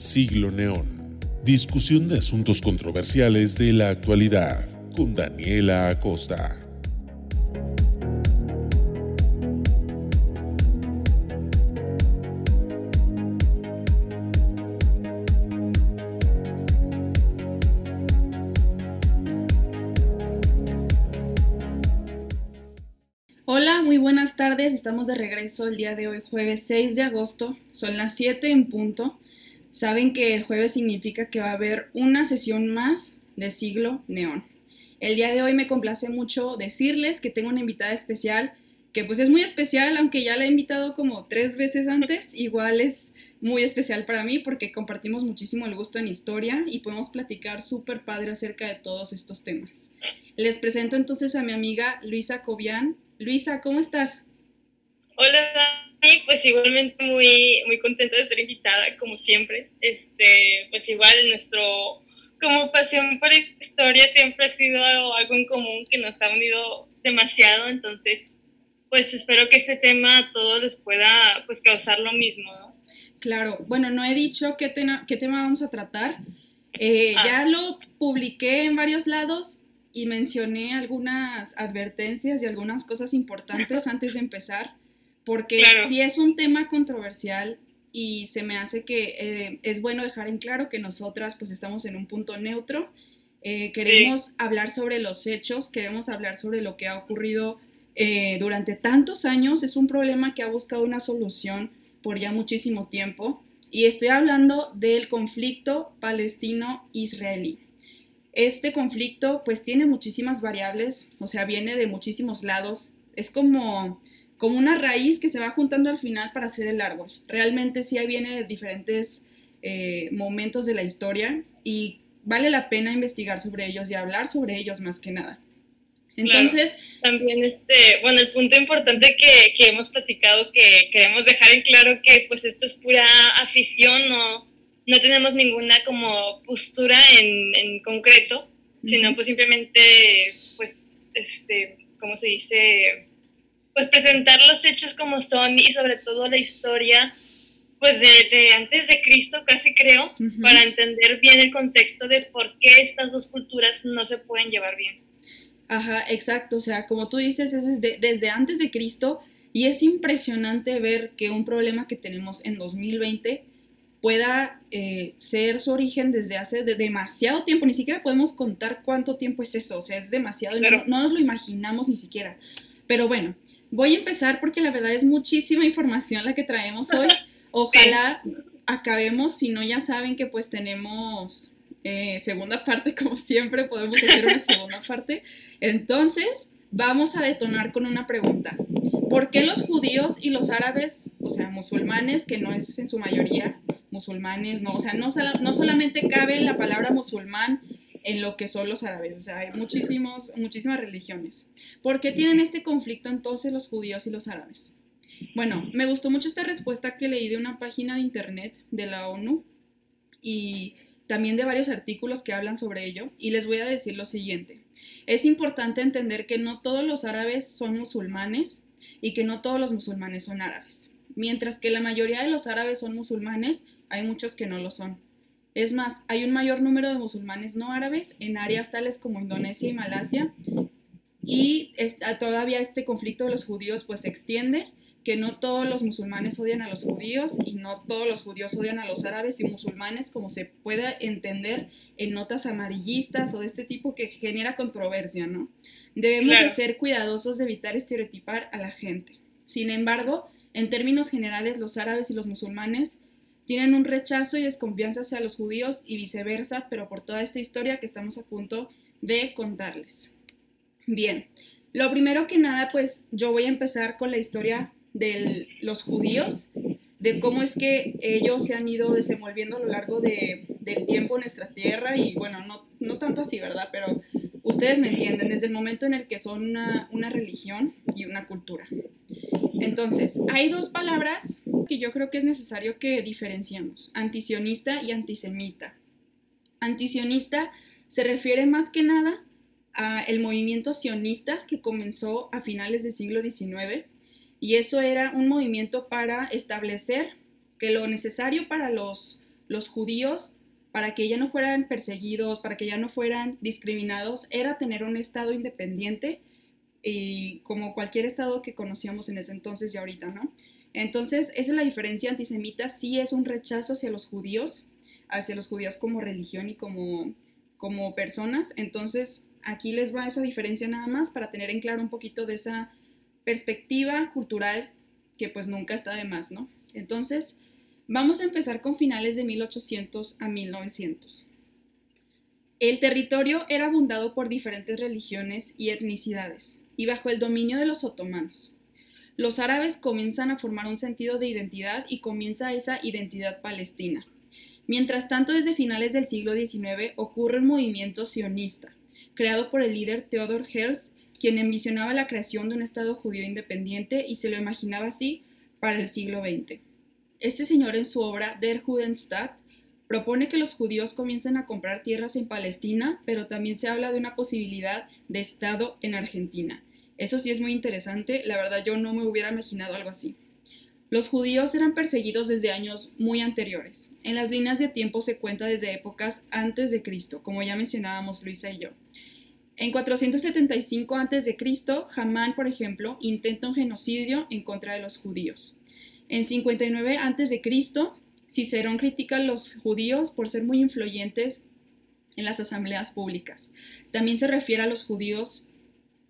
Siglo Neón. Discusión de asuntos controversiales de la actualidad con Daniela Acosta. Hola, muy buenas tardes. Estamos de regreso el día de hoy, jueves 6 de agosto. Son las 7 en punto. Saben que el jueves significa que va a haber una sesión más de siglo neón. El día de hoy me complace mucho decirles que tengo una invitada especial, que pues es muy especial, aunque ya la he invitado como tres veces antes, igual es muy especial para mí porque compartimos muchísimo el gusto en historia y podemos platicar súper padre acerca de todos estos temas. Les presento entonces a mi amiga Luisa Cobian. Luisa, ¿cómo estás? Hola, Dani, pues igualmente muy, muy contenta de ser invitada, como siempre. Este, pues igual nuestro, como pasión por historia siempre ha sido algo en común que nos ha unido demasiado, entonces, pues espero que este tema a todos les pueda, pues, causar lo mismo, ¿no? Claro, bueno, no he dicho qué, qué tema vamos a tratar. Eh, ah. Ya lo publiqué en varios lados y mencioné algunas advertencias y algunas cosas importantes antes de empezar, porque si es un tema controversial y se me hace que eh, es bueno dejar en claro que nosotras pues estamos en un punto neutro, eh, queremos hablar sobre los hechos, queremos hablar sobre lo que ha ocurrido eh, durante tantos años, es un problema que ha buscado una solución por ya muchísimo tiempo y estoy hablando del conflicto palestino-israelí. Este conflicto pues tiene muchísimas variables, o sea, viene de muchísimos lados, es como, como una raíz que se va juntando al final para hacer el árbol. Realmente sí viene de diferentes eh, momentos de la historia y vale la pena investigar sobre ellos y hablar sobre ellos más que nada. Entonces, también este, bueno, el punto importante que, que, hemos platicado, que queremos dejar en claro que pues esto es pura afición, no, no tenemos ninguna como postura en, en concreto, sino pues simplemente, pues, este, ¿cómo se dice? Pues presentar los hechos como son y sobre todo la historia, pues de, antes de Cristo casi creo, para entender bien el contexto de por qué estas dos culturas no se pueden llevar bien. Ajá, exacto, o sea, como tú dices, es desde, desde antes de Cristo y es impresionante ver que un problema que tenemos en 2020 pueda eh, ser su origen desde hace demasiado tiempo, ni siquiera podemos contar cuánto tiempo es eso, o sea, es demasiado, no, nos lo imaginamos ni siquiera. Pero bueno, voy a empezar porque la verdad es muchísima información la que traemos hoy. Ojalá acabemos, si no ya saben que pues tenemos eh, segunda parte, como siempre podemos hacer una segunda parte. Entonces, vamos a detonar con una pregunta. ¿Por qué los judíos y los árabes, o sea, musulmanes, que no es en su mayoría, musulmanes, no, o sea, no, no solamente cabe la palabra musulmán en lo que son los árabes, o sea, hay muchísimos, muchísimas religiones. ¿Por qué tienen este conflicto entonces los judíos y los árabes? Bueno, me gustó mucho esta respuesta que leí de una página de internet de la ONU y también de varios artículos que hablan sobre ello, y les voy a decir lo siguiente. Es importante entender que no todos los árabes son musulmanes y que no todos los musulmanes son árabes. Mientras que la mayoría de los árabes son musulmanes, hay muchos que no lo son. Es más, hay un mayor número de musulmanes no árabes en áreas tales como Indonesia y Malasia y todavía este conflicto de los judíos pues se extiende, que no todos los musulmanes odian a los judíos y no todos los judíos odian a los árabes y musulmanes como se puede entender en notas amarillistas o de este tipo que genera controversia, ¿no? Debemos ser cuidadosos de evitar estereotipar a la gente. Sin embargo, en términos generales, los árabes y los musulmanes tienen un rechazo y desconfianza hacia los judíos y viceversa, pero por toda esta historia que estamos a punto de contarles. Bien, lo primero que nada, pues yo voy a empezar con la historia de los judíos, de cómo es que ellos se han ido desenvolviendo a lo largo de, del tiempo en nuestra tierra y bueno, no, no tanto así, ¿verdad? Pero ustedes me entienden, desde el momento en el que son una, una religión y una cultura. Entonces, hay dos palabras que yo creo que es necesario que diferenciemos, antisionista y antisemita. Antisionista se refiere más que nada al movimiento sionista que comenzó a finales del siglo XIX y eso era un movimiento para establecer que lo necesario para los los judíos, para que ya no fueran perseguidos, para que ya no fueran discriminados, era tener un Estado independiente y como cualquier Estado que conocíamos en ese entonces y ahorita, ¿no? Entonces, esa es la diferencia antisemita, sí es un rechazo hacia los judíos, hacia los judíos como religión y como, como personas. Entonces, aquí les va esa diferencia nada más para tener en claro un poquito de esa perspectiva cultural que pues nunca está de más, ¿no? Entonces, vamos a empezar con finales de 1800 a 1900. El territorio era abundado por diferentes religiones y etnicidades y bajo el dominio de los otomanos. Los árabes comienzan a formar un sentido de identidad y comienza esa identidad palestina. Mientras tanto, desde finales del siglo XIX ocurre un movimiento sionista, creado por el líder Theodor Herzl, quien envisionaba la creación de un Estado judío independiente y se lo imaginaba así para el siglo XX. Este señor en su obra Der Judenstaat propone que los judíos comiencen a comprar tierras en Palestina, pero también se habla de una posibilidad de Estado en Argentina. Eso sí es muy interesante, la verdad yo no me hubiera imaginado algo así. Los judíos eran perseguidos desde años muy anteriores. En las líneas de tiempo se cuenta desde épocas antes de Cristo, como ya mencionábamos Luisa y yo. En 475 a.C., Hamán, por ejemplo, intenta un genocidio en contra de los judíos. En 59 a.C., Cicerón critica a los judíos por ser muy influyentes en las asambleas públicas. También se refiere a los judíos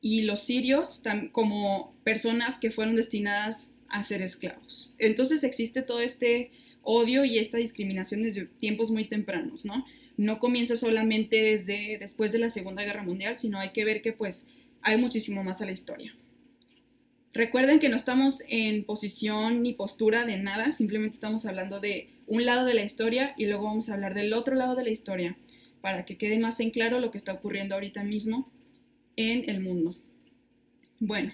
y los sirios como personas que fueron destinadas a ser esclavos. Entonces existe todo este odio y esta discriminación desde tiempos muy tempranos, ¿no? No comienza solamente desde después de la Segunda Guerra Mundial, sino hay que ver que pues hay muchísimo más a la historia. Recuerden que no estamos en posición ni postura de nada, simplemente estamos hablando de un lado de la historia y luego vamos a hablar del otro lado de la historia para que quede más en claro lo que está ocurriendo ahorita mismo en el mundo. Bueno,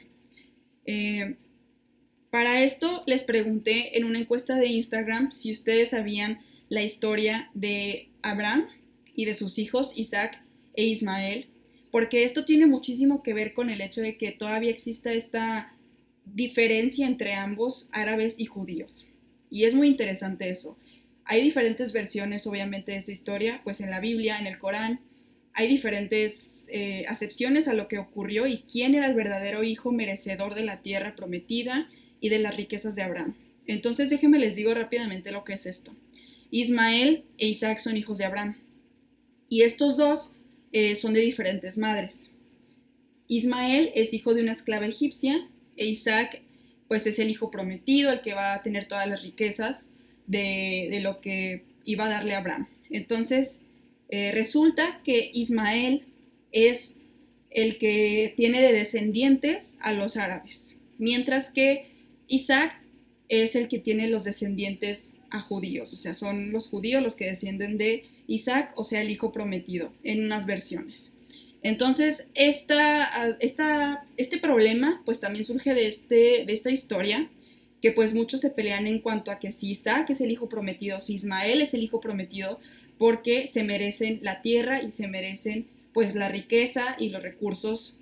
eh, para esto les pregunté en una encuesta de Instagram si ustedes sabían la historia de Abraham y de sus hijos Isaac e Ismael, porque esto tiene muchísimo que ver con el hecho de que todavía exista esta diferencia entre ambos árabes y judíos. Y es muy interesante eso. Hay diferentes versiones, obviamente, de esa historia, pues en la Biblia, en el Corán, hay diferentes eh, acepciones a lo que ocurrió y quién era el verdadero hijo merecedor de la tierra prometida y de las riquezas de Abraham. Entonces déjenme les digo rápidamente lo que es esto. Ismael e Isaac son hijos de Abraham. Y estos dos eh, son de diferentes madres. Ismael es hijo de una esclava egipcia e Isaac pues es el hijo prometido, el que va a tener todas las riquezas de, lo que iba a darle Abraham. Entonces eh, resulta que Ismael es el que tiene de descendientes a los árabes, mientras que Isaac es el que tiene los descendientes a judíos, o sea, son los judíos los que descienden de Isaac, o sea, el hijo prometido, en unas versiones. Entonces, esta, esta, este problema pues también surge de, este, de esta historia, que pues muchos se pelean en cuanto a que si Isaac es el hijo prometido, si Ismael es el hijo prometido, porque se merecen la tierra y se merecen pues la riqueza y los recursos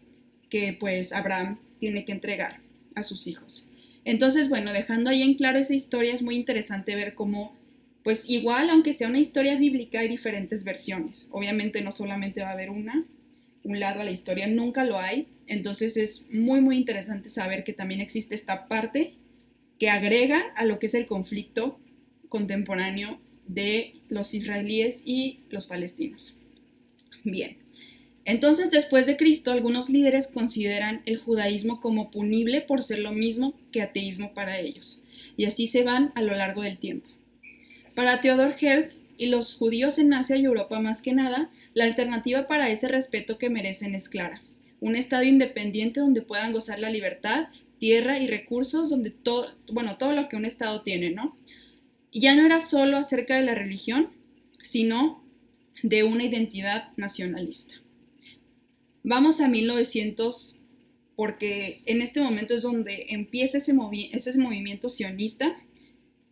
que pues Abraham tiene que entregar a sus hijos. Entonces, bueno, dejando ahí en claro esa historia, es muy interesante ver cómo, pues igual, aunque sea una historia bíblica, hay diferentes versiones. Obviamente no solamente va a haber una, un lado a la historia, nunca lo hay. Entonces es muy, muy interesante saber que también existe esta parte que agrega a lo que es el conflicto contemporáneo de los israelíes y los palestinos. Bien, entonces, después de Cristo, algunos líderes consideran el judaísmo como punible por ser lo mismo que ateísmo para ellos, y así se van a lo largo del tiempo. Para Theodor Herz y los judíos en Asia y Europa más que nada, la alternativa para ese respeto que merecen es clara. Un Estado independiente donde puedan gozar la libertad, tierra y recursos, donde todo, bueno, todo lo que un Estado tiene, ¿no? Y ya no era solo acerca de la religión, sino de una identidad nacionalista. Vamos a 1900 porque en este momento es donde empieza ese, movimiento sionista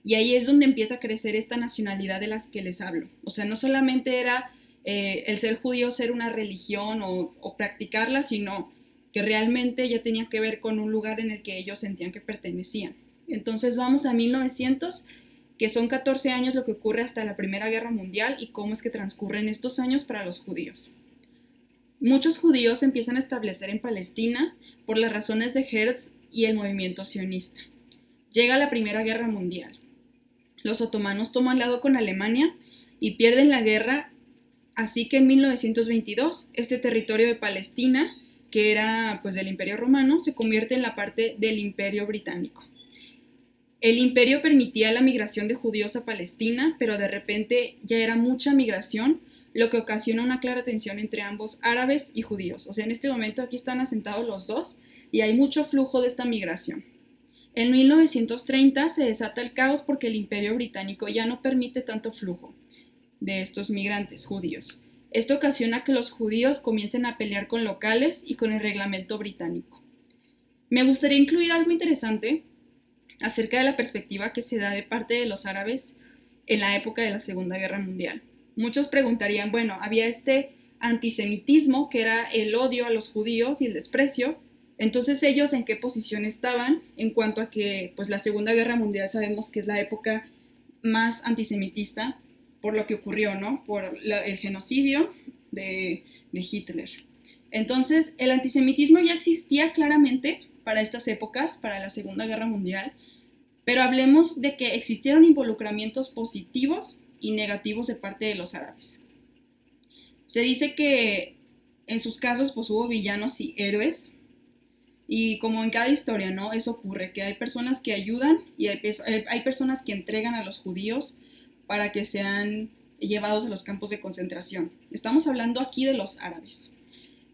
y ahí es donde empieza a crecer esta nacionalidad de las que les hablo. O sea, no solamente era eh, el ser judío ser una religión o, practicarla, sino que realmente ya tenía que ver con un lugar en el que ellos sentían que pertenecían. Entonces vamos a 1900 que son 14 años lo que ocurre hasta la Primera Guerra Mundial y cómo es que transcurren estos años para los judíos. Muchos judíos empiezan a establecer en Palestina por las razones de Hertz y el movimiento sionista. Llega la Primera Guerra Mundial. Los otomanos toman lado con Alemania y pierden la guerra, así que en 1922 este territorio de Palestina, que era pues del Imperio Romano, se convierte en la parte del Imperio Británico. El imperio permitía la migración de judíos a Palestina, pero de repente ya era mucha migración, lo que ocasiona una clara tensión entre ambos árabes y judíos. O sea, en este momento aquí están asentados los dos y hay mucho flujo de esta migración. En 1930 se desata el caos porque el imperio británico ya no permite tanto flujo de estos migrantes judíos. Esto ocasiona que los judíos comiencen a pelear con locales y con el reglamento británico. Me gustaría incluir algo interesante acerca de la perspectiva que se da de parte de los árabes en la época de la Segunda Guerra Mundial. Muchos preguntarían, bueno, había este antisemitismo que era el odio a los judíos y el desprecio, entonces ellos en qué posición estaban en cuanto a que pues la Segunda Guerra Mundial sabemos que es la época más antisemitista por lo que ocurrió, ¿no? Por el genocidio de, Hitler. Entonces el antisemitismo ya existía claramente para estas épocas, para la Segunda Guerra Mundial, pero hablemos de que existieron involucramientos positivos y negativos de parte de los árabes. Se dice que en sus casos pues hubo villanos y héroes, y como en cada historia, ¿no? Eso ocurre, que hay personas que ayudan y hay, hay, personas que entregan a los judíos para que sean llevados a los campos de concentración. Estamos hablando aquí de los árabes.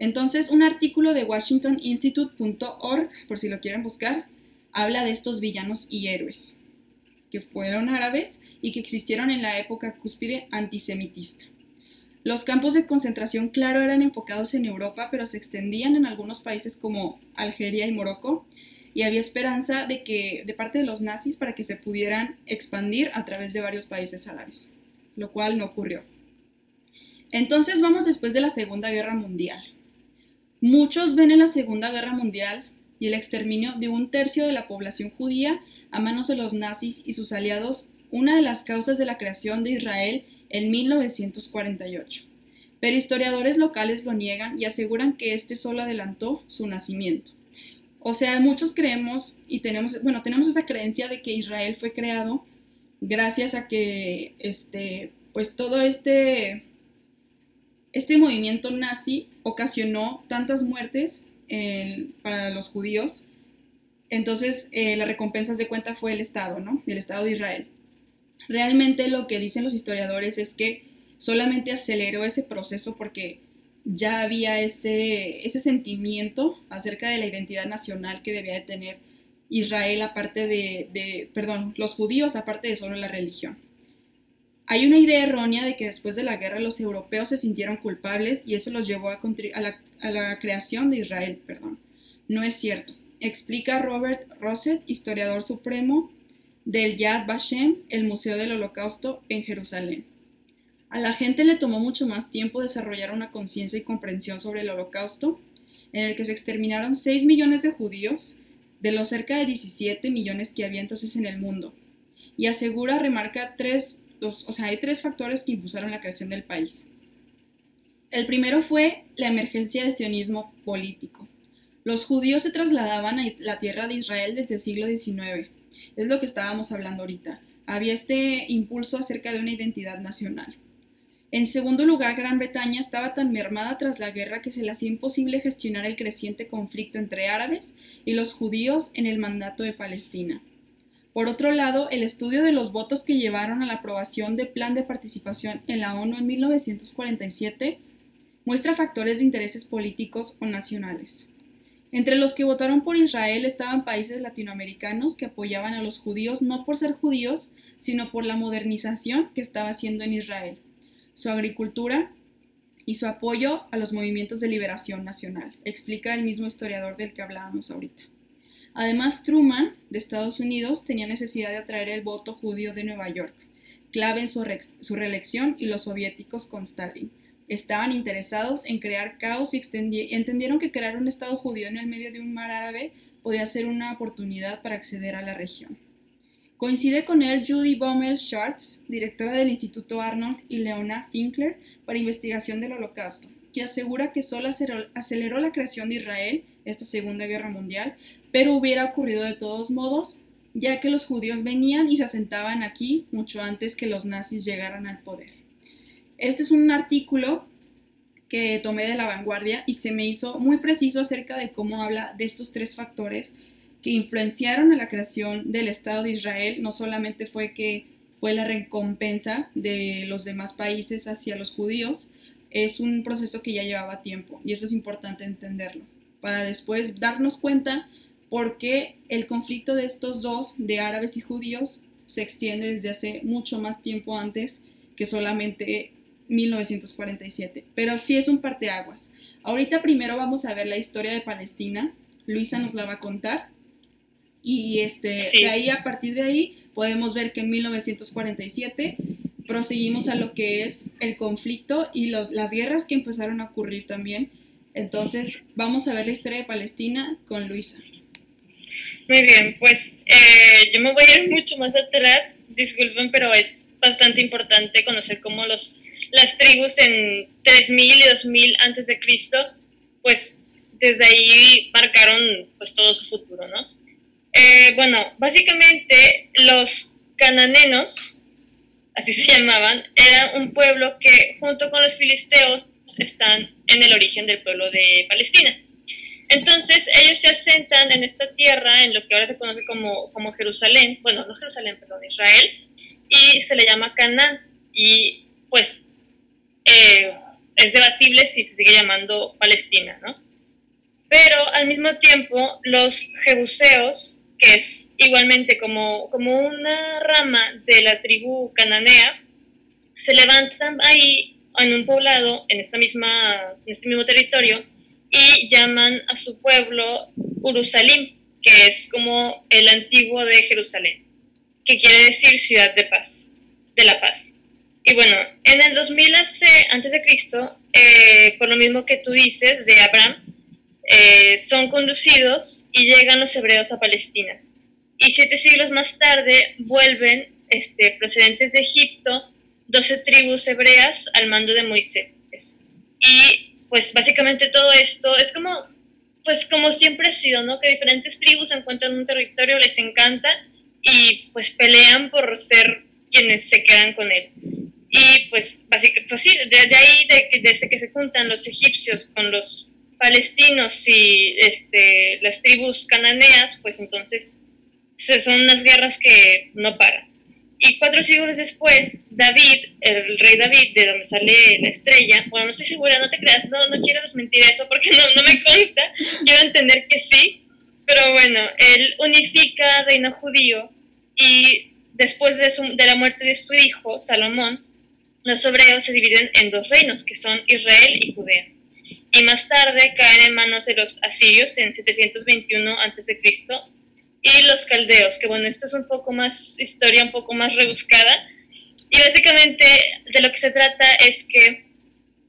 Entonces, un artículo de washingtoninstitute.org, por si lo quieren buscar, habla de estos villanos y héroes, que fueron árabes y que existieron en la época cúspide antisemitista. Los campos de concentración, claro, eran enfocados en Europa, pero se extendían en algunos países como Algeria y Morocco, y había esperanza de que de parte de los nazis para que se pudieran expandir a través de varios países árabes, lo cual no ocurrió. Entonces vamos después de la Segunda Guerra Mundial. Muchos ven en la Segunda Guerra Mundial y el exterminio de un tercio de la población judía a manos de los nazis y sus aliados una de las causas de la creación de Israel en 1948, pero historiadores locales lo niegan y aseguran que este solo adelantó su nacimiento. O sea, muchos creemos y tenemos, bueno, tenemos esa creencia de que Israel fue creado gracias a que, este, pues todo este, este movimiento nazi ocasionó tantas muertes para los judíos. Entonces, eh, la recompensa de cuenta fue el Estado, ¿no? El Estado de Israel. Realmente lo que dicen los historiadores es que solamente aceleró ese proceso porque ya había ese, ese sentimiento acerca de la identidad nacional que debía de tener Israel aparte de, de, perdón, los judíos aparte de solo la religión. Hay una idea errónea de que después de la guerra los europeos se sintieron culpables y eso los llevó a, a, la, a la, creación de Israel, perdón. No es cierto. Explica Robert Rosset, historiador supremo del Yad Vashem, el Museo del Holocausto en Jerusalén. A la gente le tomó mucho más tiempo desarrollar una conciencia y comprensión sobre el Holocausto, en el que se exterminaron 6 millones de judíos, de los cerca de 17 millones que había entonces en el mundo. Y asegura, remarca hay tres factores que impulsaron la creación del país. El primero fue la emergencia del sionismo político. Los judíos se trasladaban a la tierra de Israel desde el siglo XIX es lo que estábamos hablando ahorita. Había este impulso acerca de una identidad nacional. En segundo lugar, Gran Bretaña estaba tan mermada tras la guerra que se le hacía imposible gestionar el creciente conflicto entre árabes y los judíos en el mandato de Palestina. Por otro lado, el estudio de los votos que llevaron a la aprobación del plan de participación en la ONU en 1947 muestra factores de intereses políticos o nacionales. Entre los que votaron por Israel estaban países latinoamericanos que apoyaban a los judíos no por ser judíos, sino por la modernización que estaba haciendo en Israel, su agricultura y su apoyo a los movimientos de liberación nacional, explica el mismo historiador del que hablábamos ahorita. Además, Truman, de Estados Unidos, tenía necesidad de atraer el voto judío de Nueva York, clave en su, su reelección, y los soviéticos con Stalin estaban interesados en crear caos y entendieron que crear un Estado judío en el medio de un mar árabe podía ser una oportunidad para acceder a la región. Coincide con él Judy Bommel Schartz, directora del Instituto Arnold y Leona Finkler para investigación del Holocausto, que asegura que solo aceleró la creación de Israel, esta Segunda Guerra Mundial, pero hubiera ocurrido de todos modos, ya que los judíos venían y se asentaban aquí mucho antes que los nazis llegaran al poder. Este es un artículo que tomé de la vanguardia y se me hizo muy preciso acerca de cómo habla de estos tres factores que influenciaron a la creación del Estado de Israel. No solamente fue que fue la recompensa de los demás países hacia los judíos, es un proceso que ya llevaba tiempo y eso es importante entenderlo para después darnos cuenta por qué el conflicto de estos dos, de árabes y judíos, se extiende desde hace mucho más tiempo antes que solamente 1947. Pero sí es un parteaguas. Ahorita primero vamos a ver la historia de Palestina. Luisa nos la va a contar. Y este, de ahí, a partir de ahí, podemos ver que en 1947 proseguimos a lo que es el conflicto y los, las guerras que empezaron a ocurrir también. Entonces, vamos a ver la historia de Palestina con Luisa. Muy bien, pues eh, yo me voy a ir mucho más atrás, disculpen, pero es bastante importante conocer cómo los las tribus en 3000 y 2000 antes de Cristo, pues desde ahí marcaron pues todo su futuro, ¿no? Eh, bueno, básicamente los cananenos, así se llamaban, eran un pueblo que junto con los filisteos están en el origen del pueblo de Palestina. Entonces ellos se asentan en esta tierra, en lo que ahora se conoce como, como Jerusalén, bueno, no Jerusalén, perdón, Israel, y se le llama Canaán. Y pues eh, es debatible si se sigue llamando Palestina, ¿no? Pero al mismo tiempo, los jebuseos, que es igualmente como, como una rama de la tribu cananea, se levantan ahí en un poblado, en, esta misma, en este mismo territorio, y llaman a su pueblo Urusalim, que es como el antiguo de Jerusalén, que quiere decir ciudad de paz, de la paz. Y bueno, en el 2000 antes de Cristo, eh, por lo mismo que tú dices de Abraham, eh, son conducidos y llegan los hebreos a Palestina. Y siete siglos más tarde vuelven, este, procedentes de Egipto, doce tribus hebreas al mando de Moisés. Y pues básicamente todo esto es como, pues como siempre ha sido, ¿no? Que diferentes tribus encuentran un territorio, les encanta y pues pelean por ser quienes se quedan con él. Y pues, básicamente, pues sí, de, ahí, de, desde que se juntan los egipcios con los palestinos y este, las tribus cananeas, pues entonces son unas guerras que no paran. Y cuatro siglos después, David, el rey David, de donde sale la estrella, bueno, no estoy segura, no te creas, no, no quiero desmentir eso porque no, no me consta, quiero entender que sí, pero bueno, él unifica reino judío y después de, su, de la muerte de su hijo, Salomón, los hebreos se dividen en dos reinos, que son Israel y Judea. Y más tarde caen en manos de los asirios en 721 a.C. y los caldeos, que bueno, esto es un poco más historia, un poco más rebuscada. Y básicamente de lo que se trata es que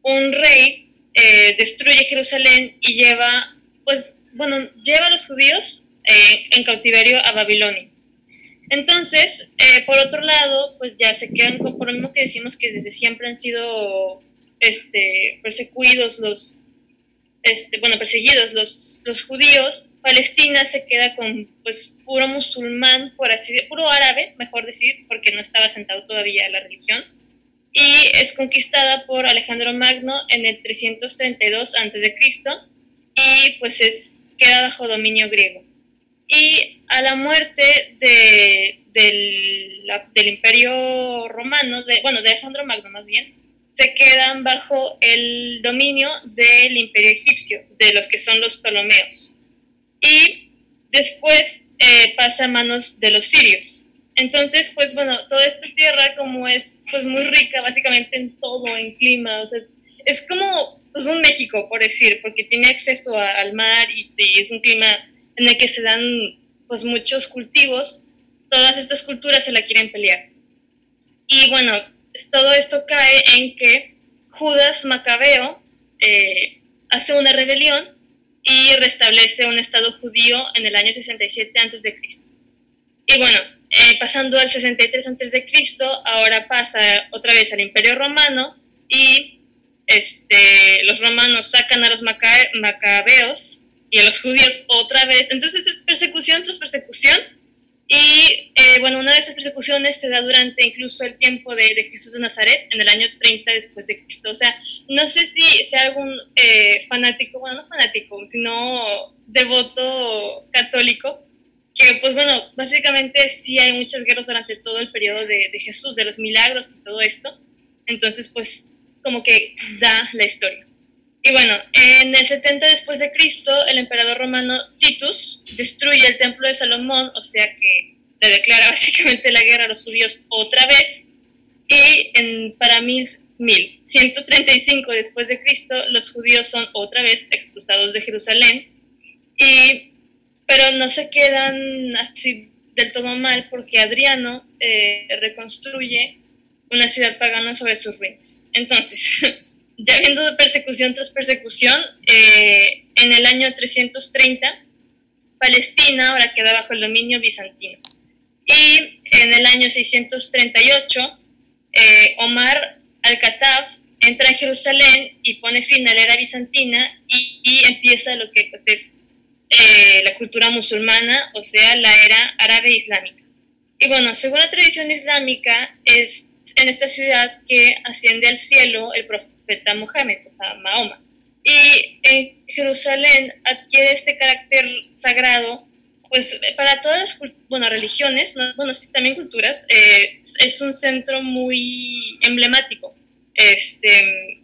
un rey eh, destruye Jerusalén y lleva, pues, bueno, lleva a los judíos eh, en cautiverio a Babilonia. Entonces, eh, por otro lado, pues ya se quedan con, por lo mismo que decimos que desde siempre han sido este, perseguidos los, este, bueno, perseguidos los, los judíos, Palestina se queda con pues puro musulmán, por así decirlo, puro árabe, mejor decir, porque no estaba sentado todavía la religión, y es conquistada por Alejandro Magno en el 332 a.C. y pues es, queda bajo dominio griego y a la muerte de, del, del, imperio romano, de, bueno, de Alejandro Magno más bien, se quedan bajo el dominio del imperio egipcio, de los que son los Ptolomeos. Y después eh, pasa a manos de los sirios. Entonces, pues bueno, toda esta tierra como es pues muy rica básicamente en todo, en clima, o sea, es como pues, un México, por decir, porque tiene acceso al mar y es un clima en el que se dan pues muchos cultivos, todas estas culturas se la quieren pelear. Y bueno, todo esto cae en que Judas Macabeo eh, hace una rebelión y restablece un estado judío en el año 67 a.C. Y bueno, eh, pasando al 63 a.C., ahora pasa otra vez al Imperio Romano y este, los romanos sacan a los macabeos y a los judíos otra vez. Entonces es persecución tras persecución. Y eh, bueno, una de estas persecuciones se da durante incluso el tiempo de, Jesús de Nazaret, en el año 30 después de Cristo. O sea, no sé si sea algún eh, fanático, bueno, no fanático, sino devoto católico, que pues bueno, básicamente sí hay muchas guerras durante todo el periodo de, de Jesús, de los milagros y todo esto. Entonces, pues como que da la historia. Y bueno, en el 70 después de Cristo, el emperador romano Titus destruye el templo de Salomón, o sea que le declara básicamente la guerra a los judíos otra vez. Y en, para 1135 después de Cristo, los judíos son otra vez expulsados de Jerusalén. Y, pero no se quedan así del todo mal porque Adriano eh, reconstruye una ciudad pagana sobre sus ruinas. Entonces, habiendo persecución tras persecución, eh, en el año 330, Palestina ahora queda bajo el dominio bizantino. Y en el año 638, eh, Omar al-Khattab entra a Jerusalén y pone fin a la era bizantina y, empieza lo que pues, es eh, la cultura musulmana, o sea, la era árabe islámica. Y bueno, según la tradición islámica, es en esta ciudad que asciende al cielo el profeta Mohammed, o sea, Mahoma. Y en Jerusalén adquiere este carácter sagrado, pues para todas las bueno, religiones, bueno, también culturas, eh, es un centro muy emblemático. Este,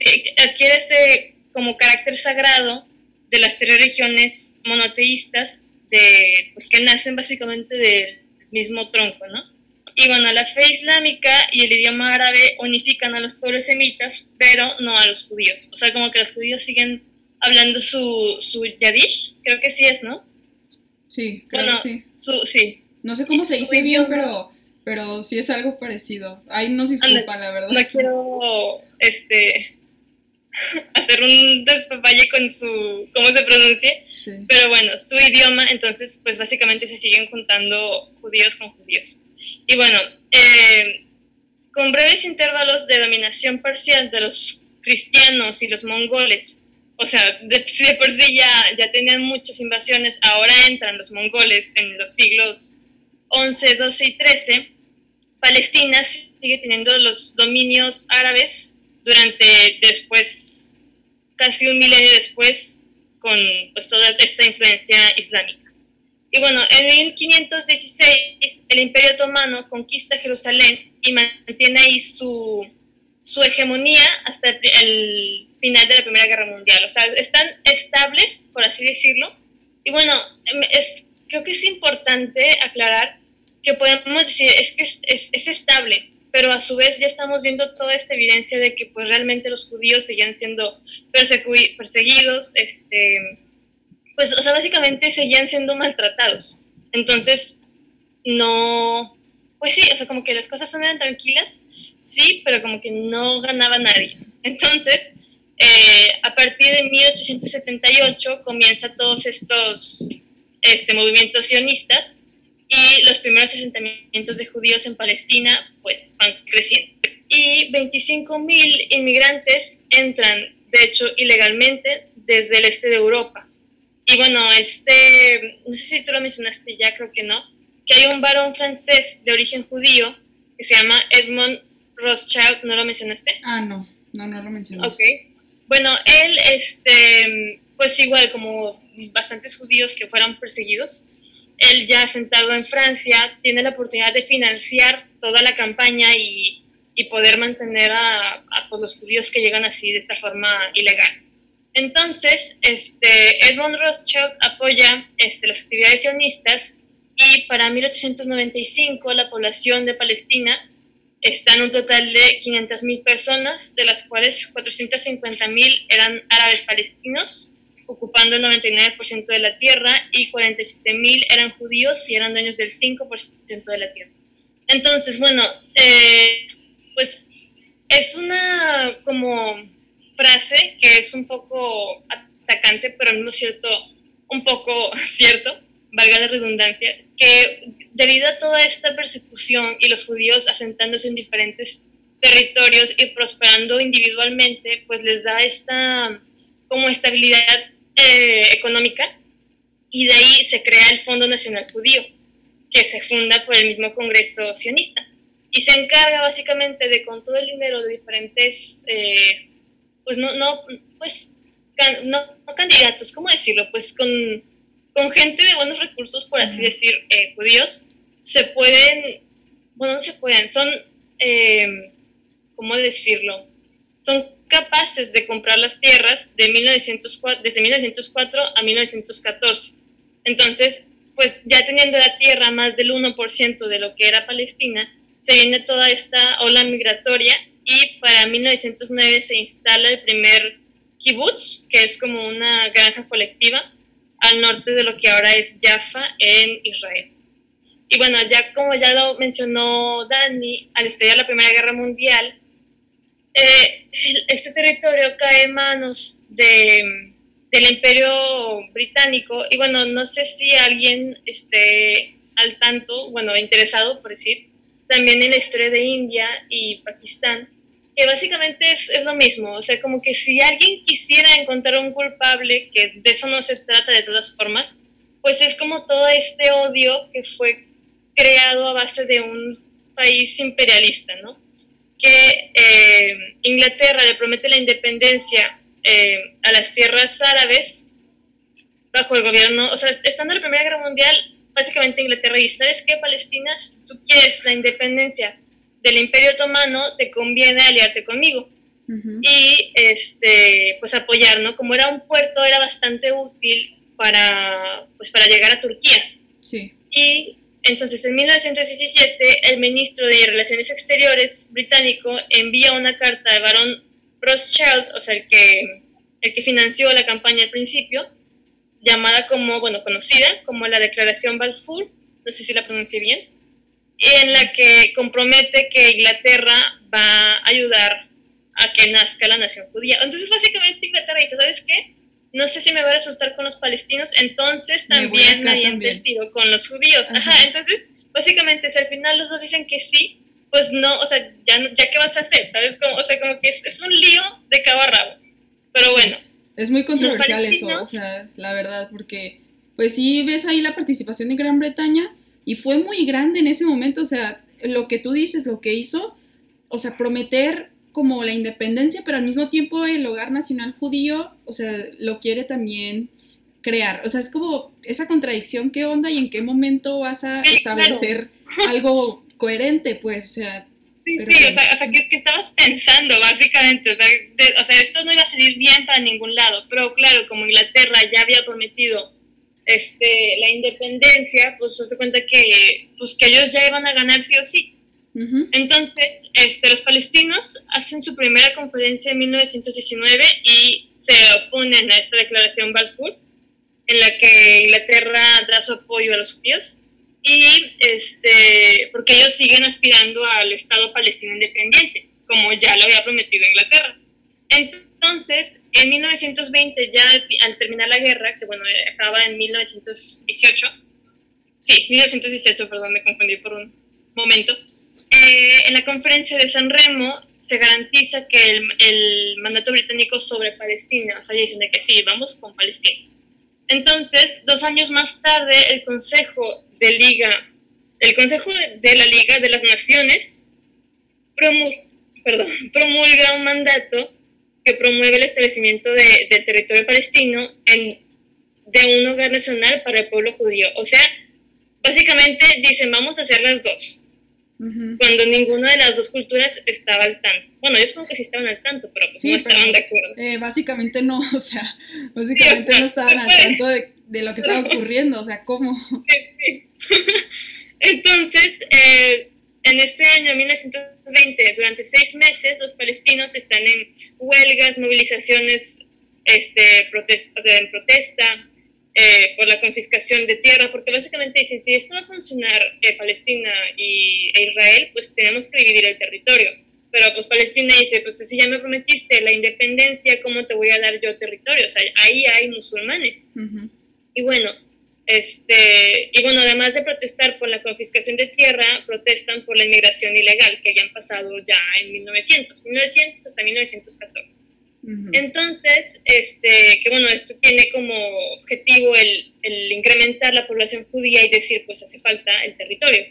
eh, adquiere este como carácter sagrado de las tres religiones monoteístas de, pues, que nacen básicamente del mismo tronco, ¿no? Y bueno, la fe islámica y el idioma árabe unifican a los pueblos semitas, pero no a los judíos. O sea, como que los judíos siguen hablando su, su yadish, creo que sí es, ¿no? Sí, creo que sí. sí. No sé cómo se dice bien, pero, pero sí es algo parecido. Ahí nos disculpa, la verdad. No quiero este, hacer un despapalle con su, cómo se pronuncie, pero bueno, su idioma, entonces, pues básicamente se siguen juntando judíos con judíos. Y bueno, eh, con breves intervalos de dominación parcial de los cristianos y los mongoles, o sea, de, si de por sí ya, ya tenían muchas invasiones, ahora entran los mongoles en los siglos 11, 12 y 13, Palestina sigue teniendo los dominios árabes durante después, casi un milenio después, con pues, toda esta influencia islámica. Y bueno, en 1516 el Imperio Otomano conquista Jerusalén y mantiene ahí su, su hegemonía hasta el, final de la Primera Guerra Mundial. O sea, están estables, por así decirlo. Y bueno, es, creo que es importante aclarar que podemos decir, es que es, es, estable, pero a su vez ya estamos viendo toda esta evidencia de que pues realmente los judíos seguían siendo perseguidos, este, pues, o sea, básicamente seguían siendo maltratados. Entonces, no, pues sí, o sea, como que las cosas eran tranquilas, sí, pero como que no ganaba nadie. Entonces, eh, a partir de 1878 comienza todos estos este, movimientos sionistas y los primeros asentamientos de judíos en Palestina pues van creciendo. Y 25.000 inmigrantes entran, de hecho, ilegalmente desde el este de Europa. Y bueno, este, no sé si tú lo mencionaste ya, creo que no, que hay un varón francés de origen judío que se llama Edmond Rothschild, ¿no lo mencionaste? Ah, no, no, no lo mencioné. Ok. Bueno, él, este, pues igual como bastantes judíos que fueron perseguidos, él ya sentado en Francia tiene la oportunidad de financiar toda la campaña y, poder mantener a, pues, los judíos que llegan así de esta forma ilegal. Entonces, este, Edmund Rothschild apoya este, las actividades sionistas y para 1895 la población de Palestina está en un total de 500.000 personas, de las cuales 450.000 eran árabes palestinos, ocupando el 99% de la tierra, y 47.000 eran judíos y eran dueños del 5% de la tierra. Entonces, bueno, eh, pues es una como frase que es un poco atacante, pero al mismo cierto, un poco cierto, valga la redundancia, que debido a toda esta persecución y los judíos asentándose en diferentes territorios y prosperando individualmente, pues les da esta como estabilidad eh, económica y de ahí se crea el Fondo Nacional Judío, que se funda por el mismo Congreso sionista y se encarga básicamente de con todo el dinero de diferentes, eh, pues no, no, pues no, candidatos, ¿cómo decirlo? Pues con, con, gente de buenos recursos, por así decir, eh, judíos, se pueden, bueno, no se pueden, son, ¿cómo decirlo? Son capaces de comprar las tierras de 1904, desde 1904 a 1914. Entonces, pues ya teniendo la tierra más del 1% de lo que era Palestina, se viene toda esta ola migratoria y para 1909 se instala el primer kibbutz, que es como una granja colectiva al norte de lo que ahora es Jaffa en Israel. Y bueno, ya como ya lo mencionó Dani, al estallar la Primera Guerra Mundial, eh, este territorio cae en manos de, del Imperio Británico y bueno, no sé si alguien esté al tanto, bueno, interesado por decir, también en la historia de India y Pakistán, que básicamente es, es, lo mismo, o sea, como que si alguien quisiera encontrar un culpable, que de eso no se trata de todas formas, pues es como todo este odio que fue creado a base de un país imperialista, ¿no? Que eh, Inglaterra le promete la independencia eh, a las tierras árabes bajo el gobierno, o sea, estando en la Primera Guerra Mundial, básicamente Inglaterra dice, ¿sabes qué, Palestina? Si tú quieres la independencia del Imperio Otomano, te conviene aliarte conmigo. Y este, pues apoyar, ¿no? Como era un puerto, era bastante útil para, pues, para llegar a Turquía. Sí. Y entonces en 1917 el ministro de Relaciones Exteriores británico envía una carta al barón Rothschild, o sea, el que, el que financió la campaña al principio, llamada como, bueno, conocida como la Declaración Balfour, no sé si la pronuncié bien, en la que compromete que Inglaterra va a ayudar a que nazca la nación judía. Entonces, básicamente Inglaterra dice, ¿sabes qué? No sé si me va a resultar con los palestinos, entonces también me el tiro con los judíos. Ajá. entonces, básicamente, si al final los dos dicen que sí, pues no, o sea, ya, ya qué vas a hacer, ¿sabes? Como, o sea, como que es, es un lío de cabo a rabo. Pero bueno, es muy controversial eso, o sea, la verdad, porque pues sí ves ahí la participación de Gran Bretaña y fue muy grande en ese momento, o sea, lo que tú dices, lo que hizo, o sea, prometer como la independencia, pero al mismo tiempo el hogar nacional judío, o sea, lo quiere también crear. O sea, es como esa contradicción, ¿qué onda y en qué momento vas a establecer algo coherente? Pues, o sea, Sí, sí, o sea, o sea, que es que estabas pensando, básicamente, o sea, o sea, esto no iba a salir bien para ningún lado, pero claro, como Inglaterra ya había prometido este, la independencia, pues se cuenta que, pues, que ellos ya iban a ganar sí o sí. Entonces, este, los palestinos hacen su primera conferencia en 1919 y se oponen a esta declaración Balfour, en la que Inglaterra da su apoyo a los judíos y este, porque ellos siguen aspirando al Estado palestino independiente, como ya lo había prometido Inglaterra. Entonces, en 1920, ya al, terminar la guerra, que bueno, acaba en 1918, sí, 1918, perdón, me confundí por un momento, eh, en la conferencia de San Remo se garantiza que el, el mandato británico sobre Palestina, o sea, dicen de que sí, vamos con Palestina. Entonces, dos años más tarde, el Consejo de Liga, el Consejo de, la Liga de las Naciones promulga un mandato que promueve el establecimiento del territorio palestino en, de un hogar nacional para el pueblo judío. O sea, básicamente dicen, vamos a hacer las dos cuando ninguna de las dos culturas estaba al tanto. Bueno, ellos como que sí estaban al tanto, pero pues no estaban de acuerdo. Eh, básicamente no, o sea, básicamente no estaban al tanto de, de, lo que estaba ocurriendo, o sea, ¿cómo? Entonces, eh, en este año 1920, durante seis meses, los palestinos están en huelgas, movilizaciones, este, protest o sea, en protesta, eh, por la confiscación de tierra, porque básicamente dicen, si esto va a funcionar eh, Palestina y, e Israel, pues tenemos que dividir el territorio. Pero pues Palestina dice, pues si ya me prometiste la independencia, ¿cómo te voy a dar yo territorio? O sea, ahí hay musulmanes. Y bueno, Este, y bueno, además de protestar por la confiscación de tierra, protestan por la inmigración ilegal que habían pasado ya en 1900, 1900 hasta 1914. Entonces, este, que bueno, esto tiene como objetivo el, el, incrementar la población judía y decir, pues hace falta el territorio.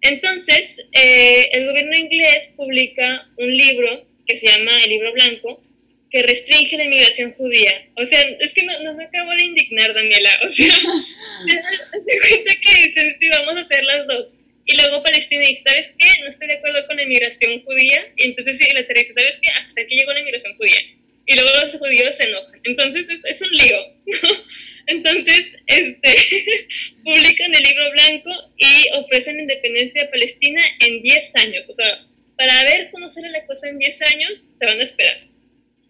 Entonces, eh, el gobierno inglés publica un libro que se llama El Libro Blanco, que restringe la inmigración judía. O sea, es que no, no me acabo de indignar, Daniela. O sea, te cuenta que dicen, sí, vamos a hacer las dos. Y luego Palestina dice, ¿sabes qué? No estoy de acuerdo con la inmigración judía. Y entonces la dice, ¿sabes qué? Hasta aquí llegó la inmigración judía. Y luego los judíos se enojan. Entonces es, es un lío, Entonces, este, publican el libro blanco y ofrecen independencia de Palestina en 10 años. O sea, para ver cómo será la cosa en 10 años, se van a esperar.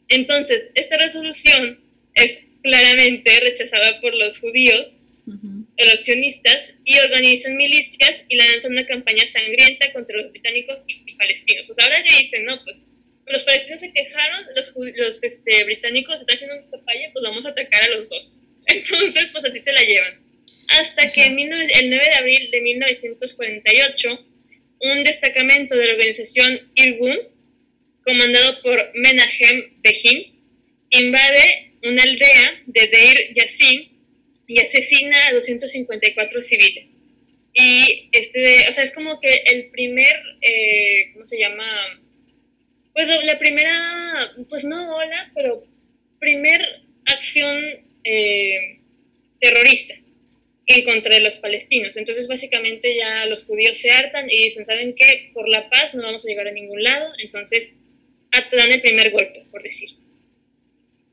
Entonces, esta resolución es claramente rechazada por los judíos, los sionistas, y organizan milicias y lanzan una campaña sangrienta contra los británicos y, palestinos. O sea, ahora ya dicen, no, pues los palestinos se quejaron, los, los este, británicos están haciendo una papaya, pues vamos a atacar a los dos. Entonces, pues así se la llevan. Hasta que en el 9 de abril de 1948, un destacamento de la organización Irgun, comandado por Menahem Begin, invade una aldea de Deir Yassin y asesina a 254 civiles. Y este, o sea, es como que el primer, eh, ¿cómo se llama? Pues la primera, pues no ola, pero primer acción eh, terrorista en contra de los palestinos. Entonces básicamente ya los judíos se hartan y dicen, ¿saben qué? Por la paz no vamos a llegar a ningún lado, entonces dan el primer golpe, por decir.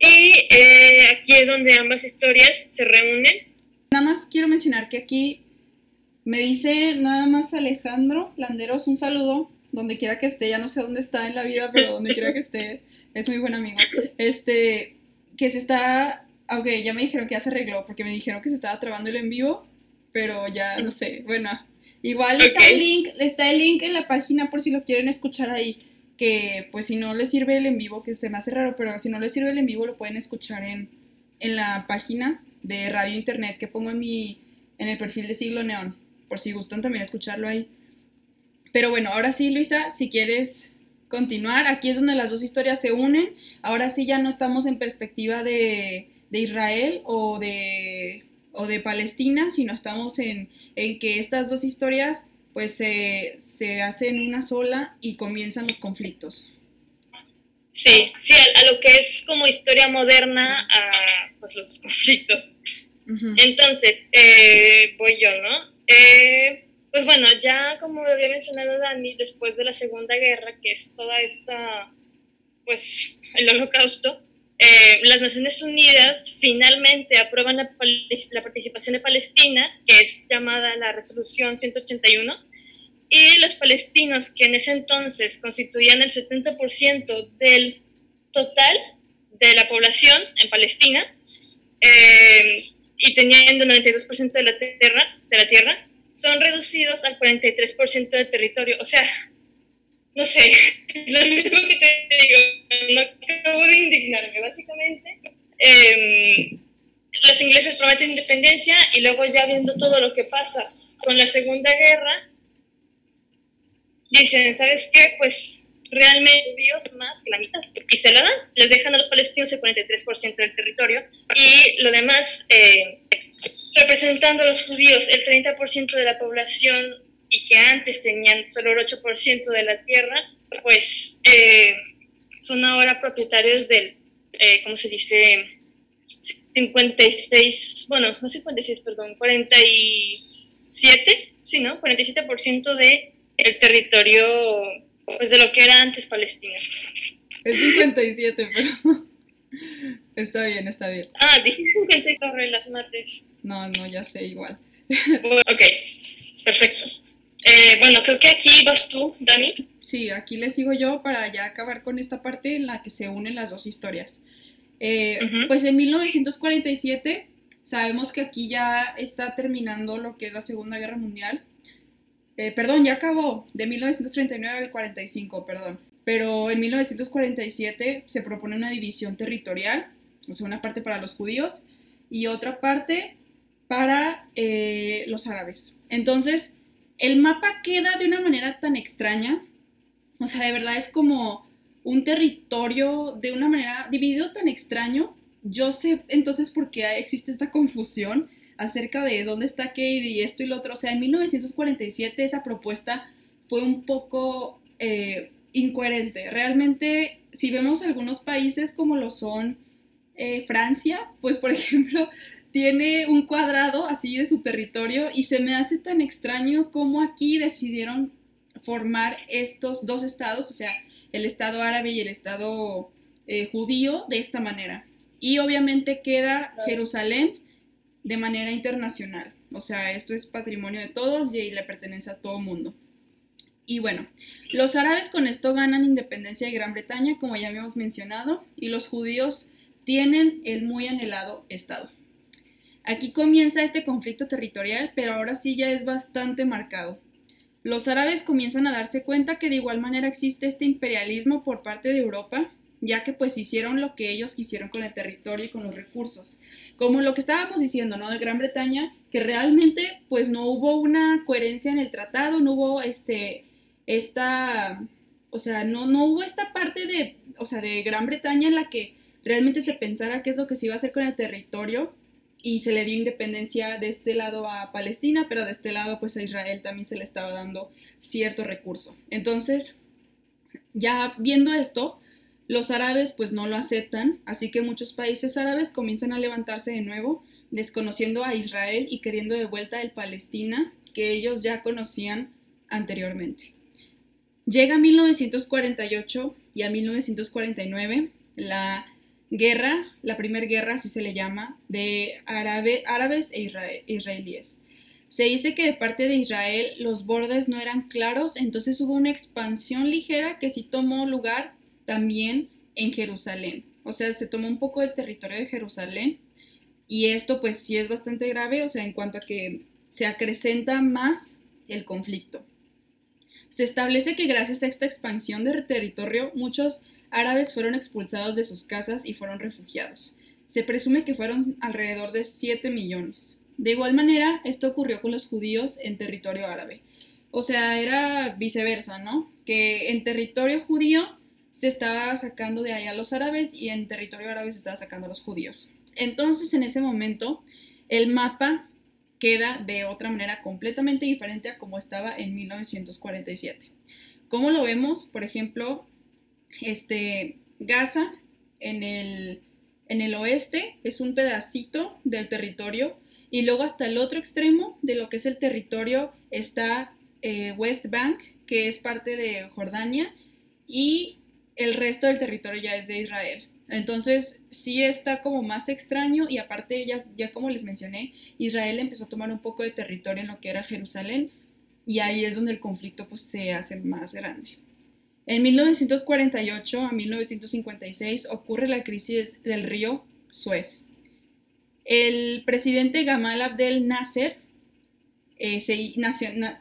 Y eh, aquí es donde ambas historias se reúnen. Nada más quiero mencionar que aquí me dice nada más Alejandro Landeros, un saludo, donde quiera que esté, ya no sé dónde está en la vida, pero donde quiera que esté, es muy buen amigo. Este, que se está, aunque ya me dijeron que ya se arregló, porque me dijeron que se estaba trabando el en vivo, pero ya no sé, bueno, igual está el link, está el link en la página por si lo quieren escuchar ahí que pues si no les sirve el en vivo, que se me hace raro, pero si no les sirve el en vivo lo pueden escuchar en, en la página de radio internet que pongo en mi en el perfil de Siglo Neón, por si gustan también escucharlo ahí. Pero bueno, ahora sí, Luisa, si quieres continuar, aquí es donde las dos historias se unen. Ahora sí ya no estamos en perspectiva de, de Israel o de, o de Palestina, sino estamos en, en que estas dos historias pues se, se hacen una sola y comienzan los conflictos. Sí, sí, a, lo que es como historia moderna, a pues, los conflictos. Entonces, eh, voy yo, ¿no? Eh, pues bueno, ya como lo había mencionado Dani, después de la Segunda Guerra, que es toda esta, pues, el holocausto, eh, las Naciones Unidas finalmente aprueban la, participación de Palestina, que es llamada la Resolución 181, y los palestinos, que en ese entonces constituían el 70% del total de la población en Palestina, eh, y teniendo el 92% de la tierra, de la tierra, son reducidos al 43% del territorio. O sea, no sé, lo mismo que te digo, no acabo de indignarme, básicamente. Em, los ingleses prometen independencia y luego ya viendo todo lo que pasa con la Segunda Guerra, dicen, ¿sabes qué? Pues realmente Dios más que la mitad. Y se la dan, les dejan a los palestinos el 43% del territorio y lo demás, eh, representando a los judíos el 30% de la población y que antes tenían solo el 8% de la tierra, pues eh, son ahora propietarios del, eh, ¿cómo se dice? 56, bueno, no 56, perdón, 47, sí, ¿no? 47% de el territorio, pues de lo que era antes Palestina. Es 57, pero está bien, está bien. Ah, dije 54 en las mates. No, no, ya sé, igual. ok, perfecto. Eh, bueno, creo que aquí vas tú, Dani. Sí, aquí le sigo yo para ya acabar con esta parte en la que se unen las dos historias. Eh, pues en 1947 sabemos que aquí ya está terminando lo que es la Segunda Guerra Mundial. Eh, perdón, ya acabó, de 1939 al 45, perdón. Pero en 1947 se propone una división territorial, o sea, una parte para los judíos y otra parte para eh, los árabes. Entonces, el mapa queda de una manera tan extraña, o sea, de verdad es como un territorio de una manera dividido tan extraño. Yo sé entonces por qué existe esta confusión acerca de dónde está Kate y esto y lo otro. O sea, en 1947 esa propuesta fue un poco eh, incoherente. Realmente, si vemos algunos países como lo son eh, Francia, pues por ejemplo, tiene un cuadrado así de su territorio y se me hace tan extraño cómo aquí decidieron formar estos dos estados, o sea, el estado árabe y el estado eh, judío de esta manera. Y obviamente queda Jerusalén de manera internacional. O sea, esto es patrimonio de todos y le pertenece a todo mundo. Y bueno, los árabes con esto ganan independencia de Gran Bretaña, como ya habíamos mencionado, y los judíos tienen el muy anhelado Estado. Aquí comienza este conflicto territorial, pero ahora sí ya es bastante marcado. Los árabes comienzan a darse cuenta que de igual manera existe este imperialismo por parte de Europa, ya que pues hicieron lo que ellos quisieron con el territorio y con los recursos. Como lo que estábamos diciendo, ¿no? De Gran Bretaña, que realmente pues no hubo una coherencia en el tratado, no hubo este, esta, o sea, no, no hubo esta parte de, o sea, de Gran Bretaña en la que realmente se pensara qué es lo que se iba a hacer con el territorio y se le dio independencia de este lado a Palestina, pero de este lado pues a Israel también se le estaba dando cierto recurso. Entonces, ya viendo esto, los árabes pues no lo aceptan, así que muchos países árabes comienzan a levantarse de nuevo, desconociendo a Israel y queriendo de vuelta el Palestina que ellos ya conocían anteriormente. Llega 1948 y a 1949 la guerra, la primera guerra, así se le llama, de árabes e israelíes. Se dice que de parte de Israel los bordes no eran claros, entonces hubo una expansión ligera que sí tomó lugar también en Jerusalén. O sea, se tomó un poco del territorio de Jerusalén y esto pues sí es bastante grave, o sea, en cuanto a que se acrecenta más el conflicto. Se establece que gracias a esta expansión de territorio, muchos árabes fueron expulsados de sus casas y fueron refugiados. Se presume que fueron alrededor de 7 millones. De igual manera, esto ocurrió con los judíos en territorio árabe. O sea, era viceversa, ¿no? Que en territorio judío se estaba sacando de ahí a los árabes y en territorio árabe se estaba sacando a los judíos. Entonces, en ese momento, el mapa queda de otra manera completamente diferente a como estaba en 1947. ¿Cómo lo vemos? Por ejemplo, este, Gaza en el, en el oeste es un pedacito del territorio y luego hasta el otro extremo de lo que es el territorio está eh, West Bank, que es parte de Jordania, y el resto del territorio ya es de Israel. Entonces sí está como más extraño y aparte ya, ya como les mencioné, Israel empezó a tomar un poco de territorio en lo que era Jerusalén y ahí es donde el conflicto pues se hace más grande. En 1948 a 1956 ocurre la crisis del río Suez. El presidente Gamal Abdel Nasser eh, se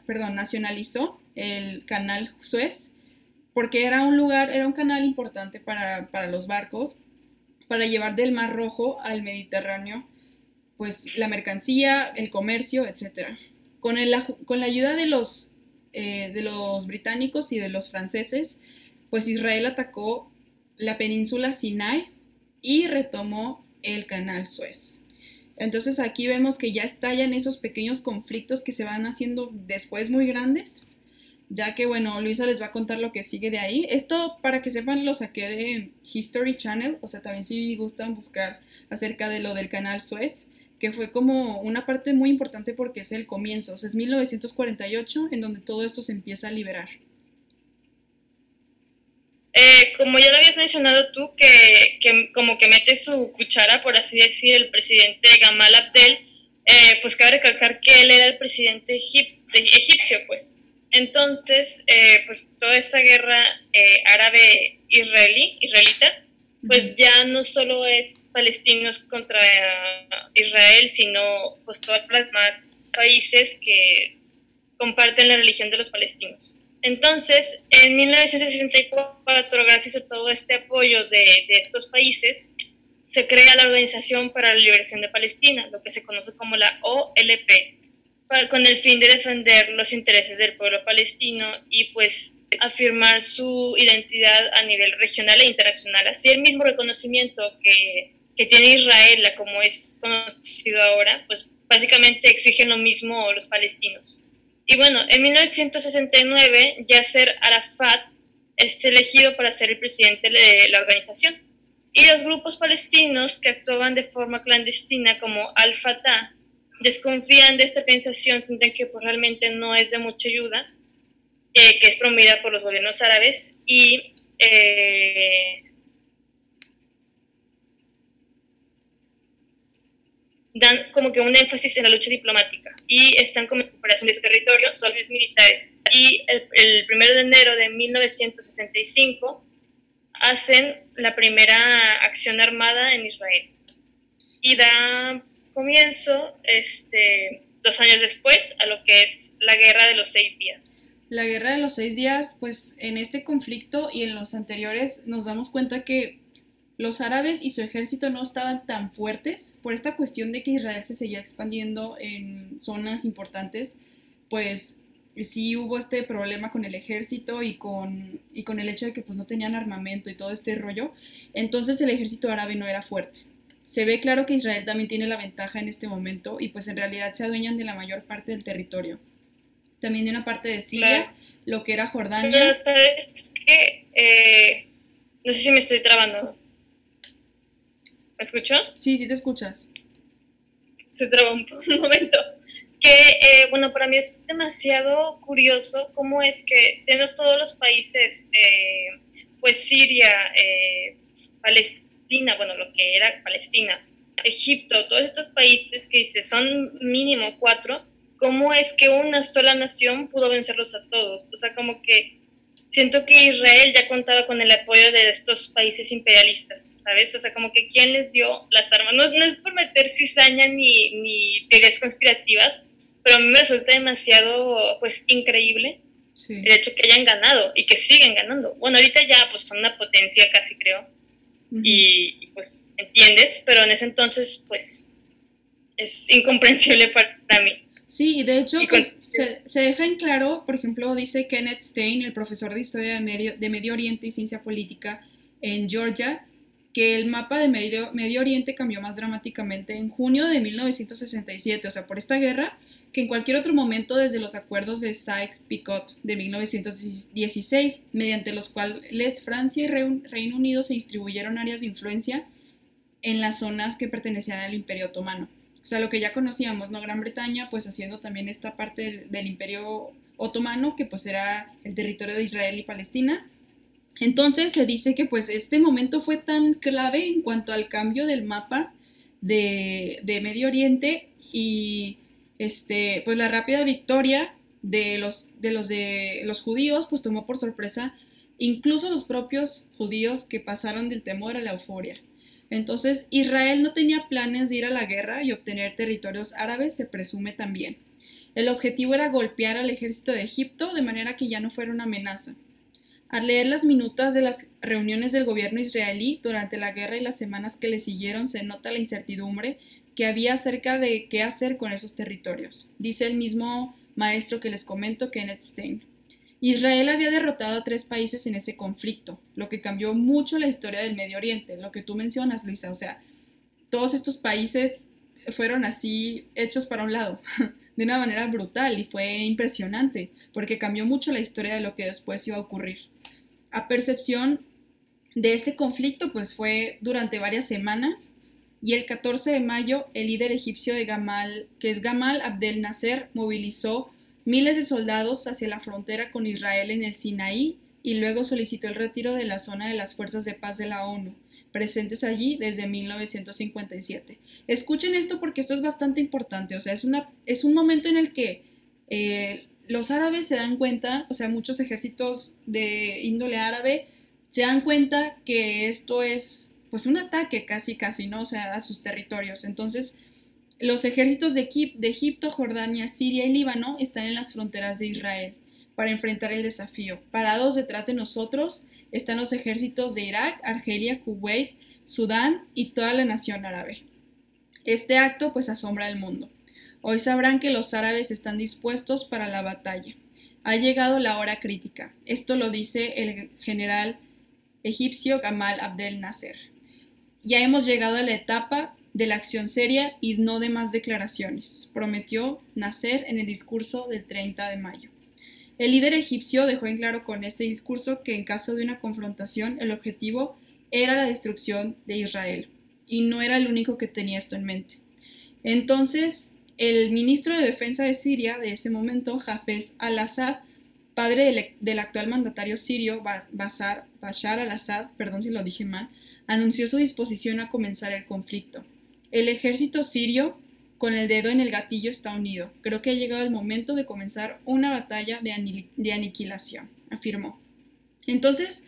perdón, nacionalizó el canal Suez porque era un lugar, era un canal importante para, para los barcos, para llevar del Mar Rojo al Mediterráneo, pues la mercancía, el comercio, etc. Con, el, con la ayuda de los eh, de los británicos y de los franceses, pues Israel atacó la península Sinai y retomó el canal Suez. Entonces aquí vemos que ya estallan esos pequeños conflictos que se van haciendo después muy grandes, ya que bueno, Luisa les va a contar lo que sigue de ahí. Esto para que sepan lo saqué de History Channel, o sea, también si gustan buscar acerca de lo del canal Suez que fue como una parte muy importante porque es el comienzo, o es 1948 en donde todo esto se empieza a liberar. Eh, como ya lo habías mencionado tú, que, que, como que mete su cuchara, por así decir, el presidente Gamal Abdel, eh, pues cabe recalcar que él era el presidente egipcio, pues. Entonces, eh, pues toda esta guerra árabe-israelí, israelita, pues ya no solo es palestinos contra Israel, sino pues todos los demás países que comparten la religión de los palestinos. Entonces, en 1964, gracias a todo este apoyo de, de estos países, se crea la Organización para la Liberación de Palestina, lo que se conoce como la OLP, con el fin de defender los intereses del pueblo palestino y pues afirmar su identidad a nivel regional e internacional, así el mismo reconocimiento que, que tiene Israel, como es conocido ahora, pues básicamente exigen lo mismo los palestinos. Y bueno, en 1969 Yasser Arafat es elegido para ser el presidente de la organización. Y los grupos palestinos que actuaban de forma clandestina como Al-Fatah desconfían de esta organización, sienten que pues, realmente no es de mucha ayuda, eh, que es promovida por los gobiernos árabes y eh, dan como que un énfasis en la lucha diplomática y están como recuperación de territorios, territorio, militares. Y el, el 1 de enero de 1965 hacen la primera acción armada en Israel y da comienzo este, dos años después a lo que es la guerra de los seis días. La guerra de los seis días, pues en este conflicto y en los anteriores nos damos cuenta que los árabes y su ejército no estaban tan fuertes por esta cuestión de que Israel se seguía expandiendo en zonas importantes, pues sí hubo este problema con el ejército y con, y con el hecho de que pues no tenían armamento y todo este rollo, entonces el ejército árabe no era fuerte. Se ve claro que Israel también tiene la ventaja en este momento y pues en realidad se adueñan de la mayor parte del territorio. También de una parte de Siria, lo que era Jordania. Pero sabes que, eh, no sé si me estoy trabando. ¿Me escucho? Sí, sí te escuchas. Se trabó un, momento. Que, eh, bueno, para mí es demasiado curioso cómo es que, siendo todos los países, eh, pues Siria, Palestina, bueno, lo que era Palestina, Egipto, todos estos países que dice son mínimo cuatro, ¿cómo es que una sola nación pudo vencerlos a todos? O sea, como que siento que Israel ya contaba con el apoyo de estos países imperialistas, ¿sabes? O sea, como que quién les dio las armas. No, es por meter cizaña ni, ni teorías conspirativas, pero a mí me resulta demasiado, pues, increíble el hecho que hayan ganado y que siguen ganando. Bueno, ahorita ya, pues, son una potencia casi, creo y, pues entiendes, pero en ese entonces pues es incomprensible para mí. Sí, y de hecho pues, se, deja en claro, por ejemplo, dice Kenneth Stein, el profesor de Historia de Medio, de Medio Oriente y Ciencia Política en Georgia, que el mapa de Medio, Medio Oriente cambió más dramáticamente en junio de 1967, o sea, por esta guerra, que en cualquier otro momento desde los acuerdos de Sykes-Picot de 1916, mediante los cuales Francia y Reino Unido se distribuyeron áreas de influencia en las zonas que pertenecían al Imperio Otomano. O sea, lo que ya conocíamos, ¿no? Gran Bretaña, pues haciendo también esta parte del, Imperio Otomano, que pues era el territorio de Israel y Palestina. Entonces se dice que pues este momento fue tan clave en cuanto al cambio del mapa de, de Medio Oriente y este, pues la rápida victoria de los, de los de los judíos, pues tomó por sorpresa incluso los propios judíos que pasaron del temor a la euforia. Entonces, Israel no tenía planes de ir a la guerra y obtener territorios árabes, se presume también. El objetivo era golpear al ejército de Egipto de manera que ya no fuera una amenaza. Al leer las minutas de las reuniones del gobierno israelí durante la guerra y las semanas que le siguieron, se nota la incertidumbre que había acerca de qué hacer con esos territorios, dice el mismo maestro que les comento, Kenneth Stein. Israel había derrotado a tres países en ese conflicto, lo que cambió mucho la historia del Medio Oriente, lo que tú mencionas, Luisa, o sea, todos estos países fueron así hechos para un lado, de una manera brutal y fue impresionante, porque cambió mucho la historia de lo que después iba a ocurrir. A percepción de este conflicto, pues fue durante varias semanas, y el 14 de mayo el líder egipcio de Gamal, que es Gamal Abdel Nasser, movilizó miles de soldados hacia la frontera con Israel en el Sinaí y luego solicitó el retiro de la zona de las fuerzas de paz de la ONU, presentes allí desde 1957. Escuchen esto porque esto es bastante importante, o sea, es, una, es un momento en el que eh, los árabes se dan cuenta, o sea, muchos ejércitos de índole árabe se dan cuenta que esto es pues un ataque casi casi, ¿no? O sea, a sus territorios. Entonces, los ejércitos de, de Egipto, Jordania, Siria y Líbano están en las fronteras de Israel para enfrentar el desafío. Parados detrás de nosotros están los ejércitos de Irak, Argelia, Kuwait, Sudán y toda la nación árabe. Este acto pues asombra al mundo. Hoy sabrán que los árabes están dispuestos para la batalla. Ha llegado la hora crítica. Esto lo dice el general egipcio Gamal Abdel Nasser. Ya hemos llegado a la etapa de la acción seria y no de más declaraciones, prometió Nasser en el discurso del 30 de mayo. El líder egipcio dejó en claro con este discurso que en caso de una confrontación el objetivo era la destrucción de Israel, y no era el único que tenía esto en mente. Entonces, el ministro de Defensa de Siria de ese momento, Hafez al-Assad, padre del, actual mandatario sirio Bashar al-Assad, perdón si lo dije mal, anunció su disposición a comenzar el conflicto. El ejército sirio, con el dedo en el gatillo, está unido. Creo que ha llegado el momento de comenzar una batalla de, aniquilación, afirmó. Entonces,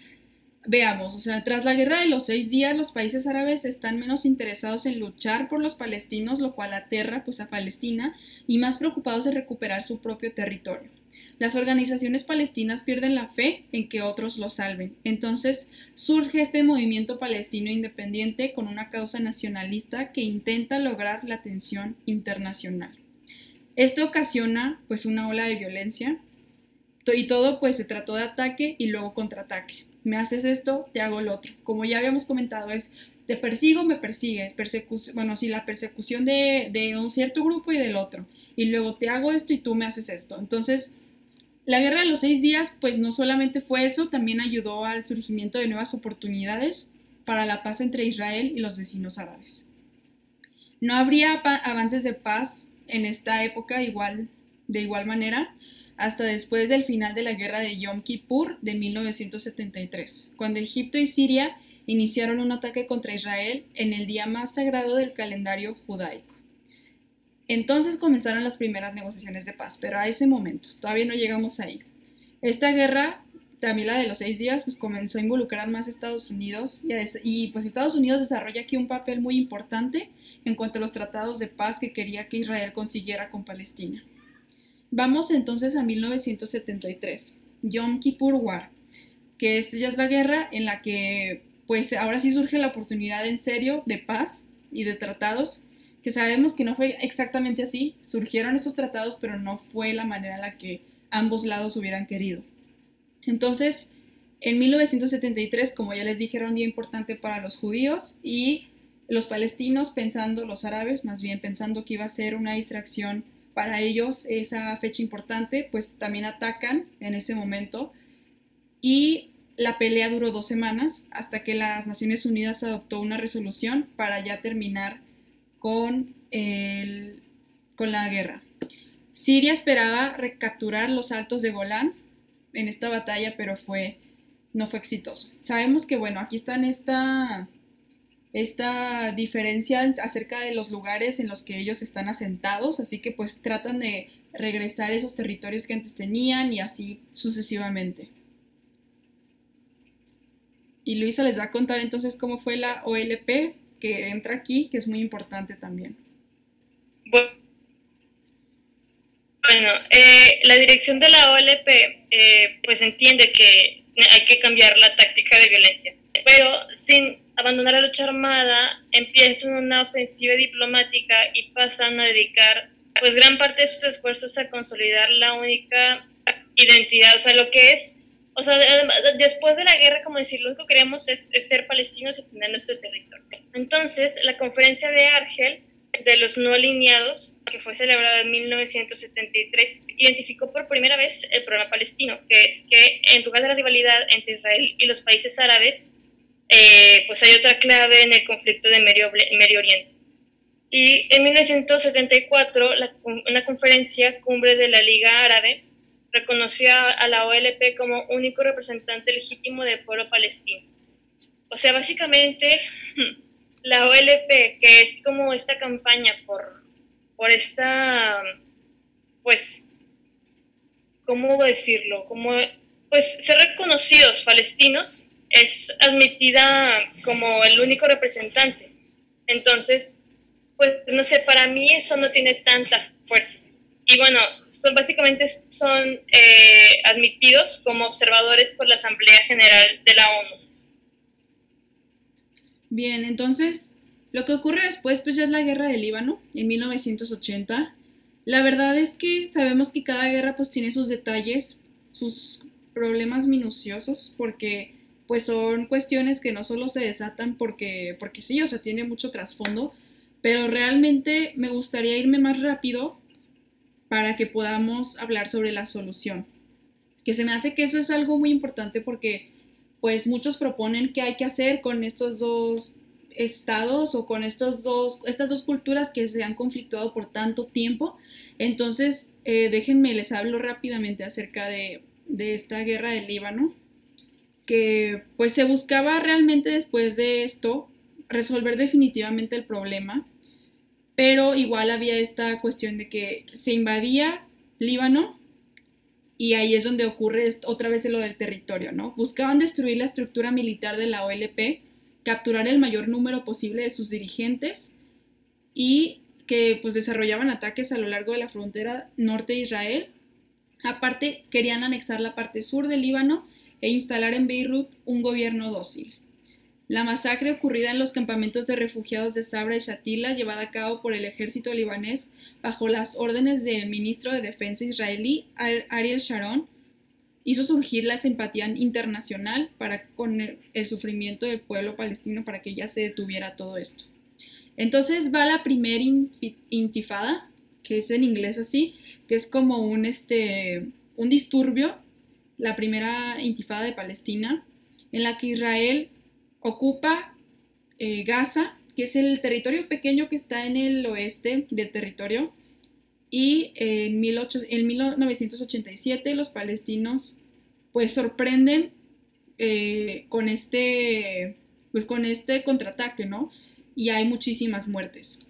Veamos, o sea, tras la guerra de los seis días, los países árabes están menos interesados en luchar por los palestinos, lo cual aterra pues a Palestina, y más preocupados de recuperar su propio territorio. Las organizaciones palestinas pierden la fe en que otros lo salven. Entonces surge este movimiento palestino independiente con una causa nacionalista que intenta lograr la atención internacional. Esto ocasiona pues una ola de violencia y todo pues se trató de ataque y luego contraataque me haces esto, te hago el otro. Como ya habíamos comentado, es te persigo, me persigues, persecución, bueno, sí, la persecución de, de, un cierto grupo y del otro. Y luego te hago esto y tú me haces esto. Entonces, la guerra de los seis días, pues no solamente fue eso, también ayudó al surgimiento de nuevas oportunidades para la paz entre Israel y los vecinos árabes. No habría avances de paz en esta época igual, de igual manera, hasta después del final de la guerra de Yom Kippur de 1973, cuando Egipto y Siria iniciaron un ataque contra Israel en el día más sagrado del calendario judaico. Entonces comenzaron las primeras negociaciones de paz, pero a ese momento, todavía no llegamos ahí. Esta guerra, también la de los seis días, pues comenzó a involucrar más a Estados Unidos y, y pues Estados Unidos desarrolla aquí un papel muy importante en cuanto a los tratados de paz que quería que Israel consiguiera con Palestina. Vamos entonces a 1973, Yom Kippur War, que esta ya es la guerra en la que pues ahora sí surge la oportunidad en serio de paz y de tratados, que sabemos que no fue exactamente así, surgieron esos tratados, pero no fue la manera en la que ambos lados hubieran querido. Entonces, en 1973, como ya les dije, era un día importante para los judíos y los palestinos pensando, los árabes más bien pensando que iba a ser una distracción para ellos esa fecha importante, pues también atacan en ese momento. Y la pelea duró dos semanas hasta que las Naciones Unidas adoptó una resolución para ya terminar con, el, con la guerra. Siria esperaba recapturar los altos de Golán en esta batalla, pero fue, no fue exitoso. Sabemos que, bueno, aquí están esta esta diferencia acerca de los lugares en los que ellos están asentados, así que pues tratan de regresar esos territorios que antes tenían y así sucesivamente. Y Luisa les va a contar entonces cómo fue la OLP que entra aquí, que es muy importante también. Bueno, eh, la dirección de la OLP eh, pues entiende que hay que cambiar la táctica de violencia, pero sin abandonar la lucha armada, empiezan una ofensiva diplomática y pasan a dedicar pues gran parte de sus esfuerzos a consolidar la única identidad, o sea, lo que es, o sea, después de la guerra, como decir, lo único que queremos es, ser palestinos y tener nuestro territorio. Entonces, la conferencia de Argel de los no alineados, que fue celebrada en 1973, identificó por primera vez el problema palestino, que es que en lugar de la rivalidad entre Israel y los países árabes, eh, pues hay otra clave en el conflicto de Medio, Medio Oriente. Y en 1974, la, una conferencia cumbre de la Liga Árabe reconoció a la OLP como único representante legítimo del pueblo palestino. O sea, básicamente, la OLP, que es como esta campaña por, por esta, pues, ¿cómo decirlo? Como, pues, ser reconocidos palestinos es admitida como el único representante. Entonces, pues no sé, para mí eso no tiene tanta fuerza. Y bueno, son, básicamente son eh, admitidos como observadores por la Asamblea General de la ONU. Bien, entonces lo que ocurre después pues ya es la guerra del Líbano en 1980. La verdad es que sabemos que cada guerra pues tiene sus detalles, sus problemas minuciosos, porque pues son cuestiones que no solo se desatan porque, porque sí, o sea, tiene mucho trasfondo, pero realmente me gustaría irme más rápido para que podamos hablar sobre la solución. Que se me hace que eso es algo muy importante porque pues muchos proponen qué hay que hacer con estos dos estados o con estos dos, estas dos culturas que se han conflictuado por tanto tiempo. Entonces, eh, déjenme, les hablo rápidamente acerca de, de esta guerra del Líbano, que pues se buscaba realmente después de esto resolver definitivamente el problema, pero igual había esta cuestión de que se invadía Líbano y ahí es donde ocurre otra vez lo del territorio, ¿no? Buscaban destruir la estructura militar de la OLP, capturar el mayor número posible de sus dirigentes y que pues desarrollaban ataques a lo largo de la frontera norte de Israel. Aparte, querían anexar la parte sur del Líbano e instalar en Beirut un gobierno dócil. La masacre ocurrida en los campamentos de refugiados de Sabra y Shatila, llevada a cabo por el ejército libanés bajo las órdenes del ministro de Defensa israelí Ariel Sharon, hizo surgir la simpatía internacional para con el, sufrimiento del pueblo palestino para que ya se detuviera todo esto. Entonces va la primera intifada, que es en inglés así, que es como un, este, un disturbio, la primera intifada de Palestina, en la que Israel ocupa eh, Gaza, que es el territorio pequeño que está en el oeste del territorio. Y en, 1987 los palestinos pues sorprenden eh, con, este, pues, con este contraataque, ¿no? Y hay muchísimas muertes.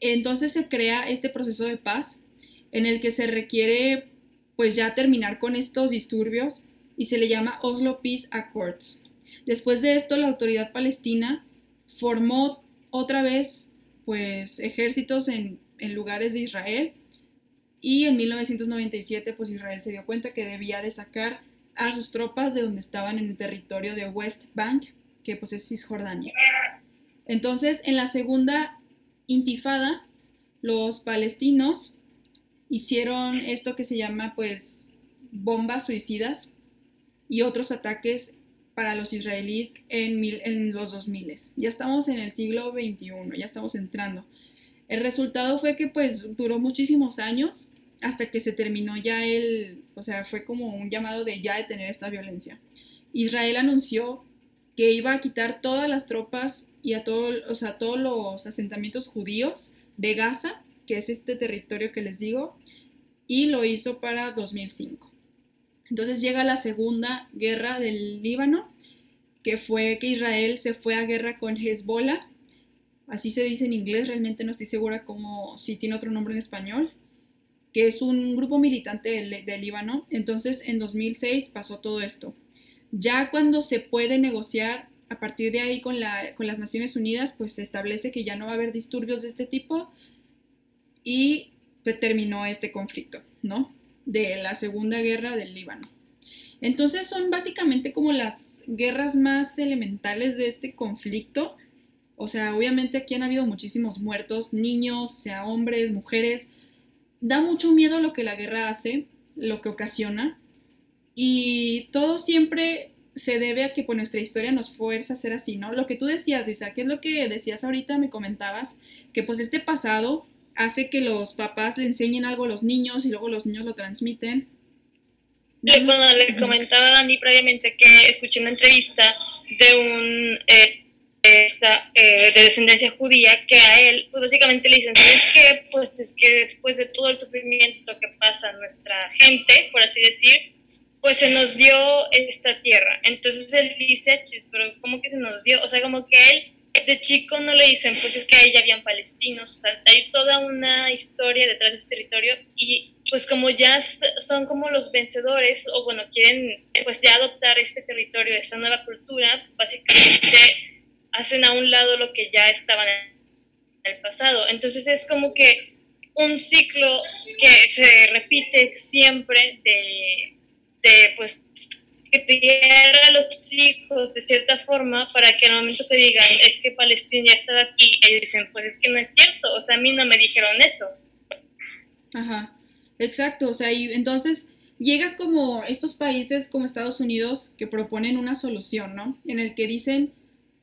Entonces se crea este proceso de paz en el que se requiere pues ya terminar con estos disturbios y se le llama Oslo Peace Accords. Después de esto, la autoridad palestina formó otra vez pues, ejércitos en, lugares de Israel y en 1997 pues, Israel se dio cuenta que debía de sacar a sus tropas de donde estaban en el territorio de West Bank, que pues es Cisjordania. Entonces, en la segunda intifada, los palestinos hicieron esto que se llama pues bombas suicidas y otros ataques para los israelíes en, mil, en los 2000. Ya estamos en el siglo XXI, ya estamos entrando. El resultado fue que pues duró muchísimos años hasta que se terminó ya el, o sea, fue como un llamado de ya detener esta violencia. Israel anunció que iba a quitar todas las tropas y a, todo, o sea, todos los asentamientos judíos de Gaza, que es este territorio que les digo, y lo hizo para 2005. Entonces llega la segunda guerra del Líbano, que fue que Israel se fue a guerra con Hezbollah, así se dice en inglés, realmente no estoy segura cómo, si tiene otro nombre en español, que es un grupo militante del, Líbano. Entonces en 2006 pasó todo esto. Ya cuando se puede negociar a partir de ahí con las Naciones Unidas, pues se establece que ya no va a haber disturbios de este tipo y pues, terminó este conflicto, ¿no? De la Segunda Guerra del Líbano. Entonces son básicamente como las guerras más elementales de este conflicto. O sea, obviamente aquí han habido muchísimos muertos, niños, sea hombres, mujeres. Da mucho miedo lo que la guerra hace, lo que ocasiona. Y todo siempre se debe a que por nuestra historia nos fuerza a ser así, ¿no? Lo que tú decías, Luisa, que es lo que decías ahorita, me comentabas, que pues este pasado hace que los papás le enseñen algo a los niños y luego los niños lo transmiten. bueno, le comentaba a Dani previamente que escuché una entrevista de un eh, eh, de descendencia judía que a él, pues básicamente le dicen, ¿sabes qué? Pues es que después de todo el sufrimiento que pasa nuestra gente, por así decir, pues se nos dio esta tierra. Entonces él dice, pero ¿cómo que se nos dio? O sea, como que él de chico no le dicen, pues es que ahí ya habían palestinos, o sea, hay toda una historia detrás de este territorio y pues como ya son como los vencedores o bueno, quieren pues ya adoptar este territorio, esta nueva cultura, básicamente hacen a un lado lo que ya estaban en el pasado. Entonces es como que un ciclo que se repite siempre de, de pues criar a los hijos de cierta forma para que al momento que digan es que Palestina ya estaba aquí, ellos dicen, pues es que no es cierto, o sea, a mí no me dijeron eso. Ajá, exacto, o sea, y entonces llega como estos países como Estados Unidos que proponen una solución, ¿no? En el que dicen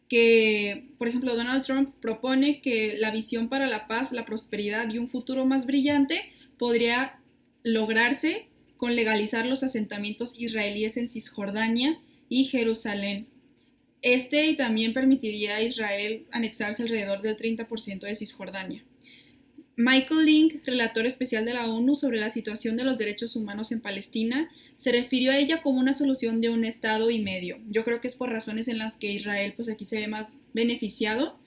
que, por ejemplo, Donald Trump propone que la visión para la paz, la prosperidad y un futuro más brillante podría lograrse con legalizar los asentamientos israelíes en Cisjordania y Jerusalén. Este también permitiría a Israel anexarse alrededor del 30% de Cisjordania. Michael Link, relator especial de la ONU sobre la situación de los derechos humanos en Palestina, se refirió a ella como una solución de un Estado y medio. Yo creo que es por razones en las que Israel pues aquí se ve más beneficiado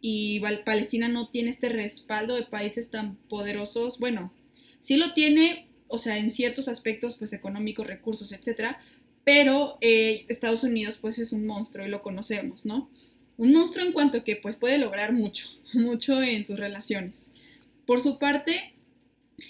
y Palestina no tiene este respaldo de países tan poderosos. Bueno, sí lo tiene, o sea, en ciertos aspectos, pues económicos, recursos, etcétera, pero eh, Estados Unidos, pues es un monstruo y lo conocemos, ¿no? Un monstruo en cuanto que, pues puede lograr mucho, mucho en sus relaciones. Por su parte,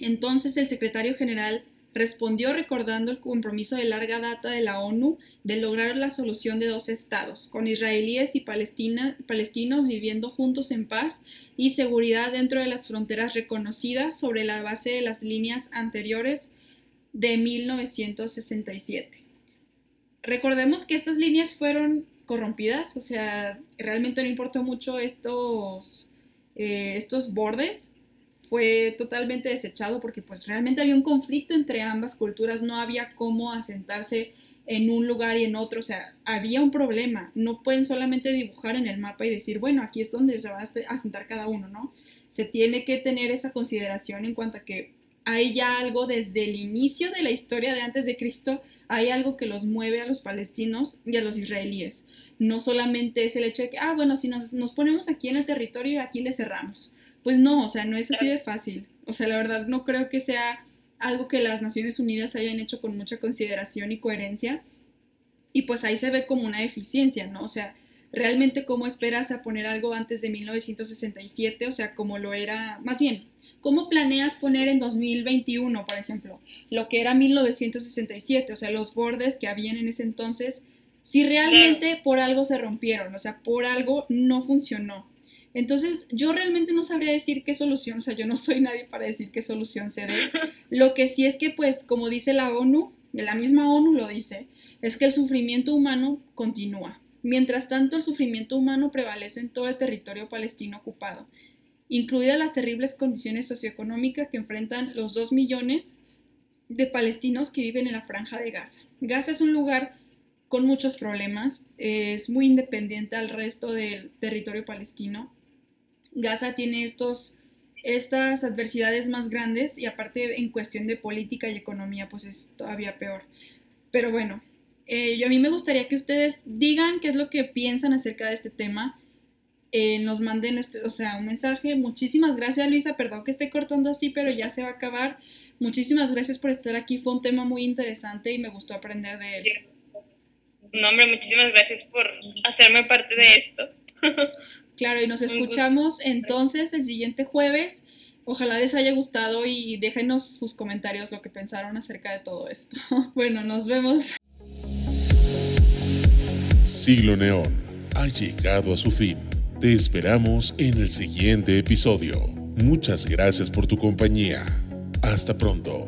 entonces el secretario general respondió recordando el compromiso de larga data de la ONU de lograr la solución de dos estados, con israelíes y palestinos viviendo juntos en paz y seguridad dentro de las fronteras reconocidas sobre la base de las líneas anteriores de 1967. Recordemos que estas líneas fueron corrompidas, o sea, realmente no importó mucho estos, eh, estos bordes fue totalmente desechado porque pues realmente había un conflicto entre ambas culturas, no había cómo asentarse en un lugar y en otro, o sea, había un problema, no pueden solamente dibujar en el mapa y decir, bueno, aquí es donde se va a asentar cada uno, ¿no? Se tiene que tener esa consideración en cuanto a que hay ya algo desde el inicio de la historia de antes de Cristo, hay algo que los mueve a los palestinos y a los israelíes. No solamente es el hecho de que, ah, bueno, si nos, nos ponemos aquí en el territorio, aquí le cerramos pues no, o sea, no es así de fácil. O sea, la verdad no creo que sea algo que las Naciones Unidas hayan hecho con mucha consideración y coherencia. Y pues ahí se ve como una deficiencia, ¿no? O sea, realmente cómo esperas a poner algo antes de 1967, o sea, como lo era, más bien, ¿cómo planeas poner en 2021, por ejemplo, lo que era 1967, o sea, los bordes que habían en ese entonces, si realmente por algo se rompieron, o sea, por algo no funcionó? Entonces, yo realmente no sabría decir qué solución, o sea, yo no soy nadie para decir qué solución se dé. Lo que sí es que, pues, como dice la ONU, la misma ONU lo dice, es que el sufrimiento humano continúa. Mientras tanto, el sufrimiento humano prevalece en todo el territorio palestino ocupado, incluidas las terribles condiciones socioeconómicas que enfrentan los dos millones de palestinos que viven en la franja de Gaza. Gaza es un lugar con muchos problemas, es muy independiente al resto del territorio palestino Gaza tiene estos, estas adversidades más grandes y aparte en cuestión de política y economía pues es todavía peor. Pero bueno, eh, yo a mí me gustaría que ustedes digan qué es lo que piensan acerca de este tema. Eh, nos manden o sea, un mensaje. Muchísimas gracias Luisa, perdón que esté cortando así, pero ya se va a acabar. Muchísimas gracias por estar aquí, fue un tema muy interesante y me gustó aprender de él. No, hombre, muchísimas gracias por hacerme parte de esto. Claro, y nos escuchamos entonces el siguiente jueves. Ojalá les haya gustado y déjenos sus comentarios lo que pensaron acerca de todo esto. Bueno, nos vemos. Siglo Neón ha llegado a su fin. Te esperamos en el siguiente episodio. Muchas gracias por tu compañía. Hasta pronto.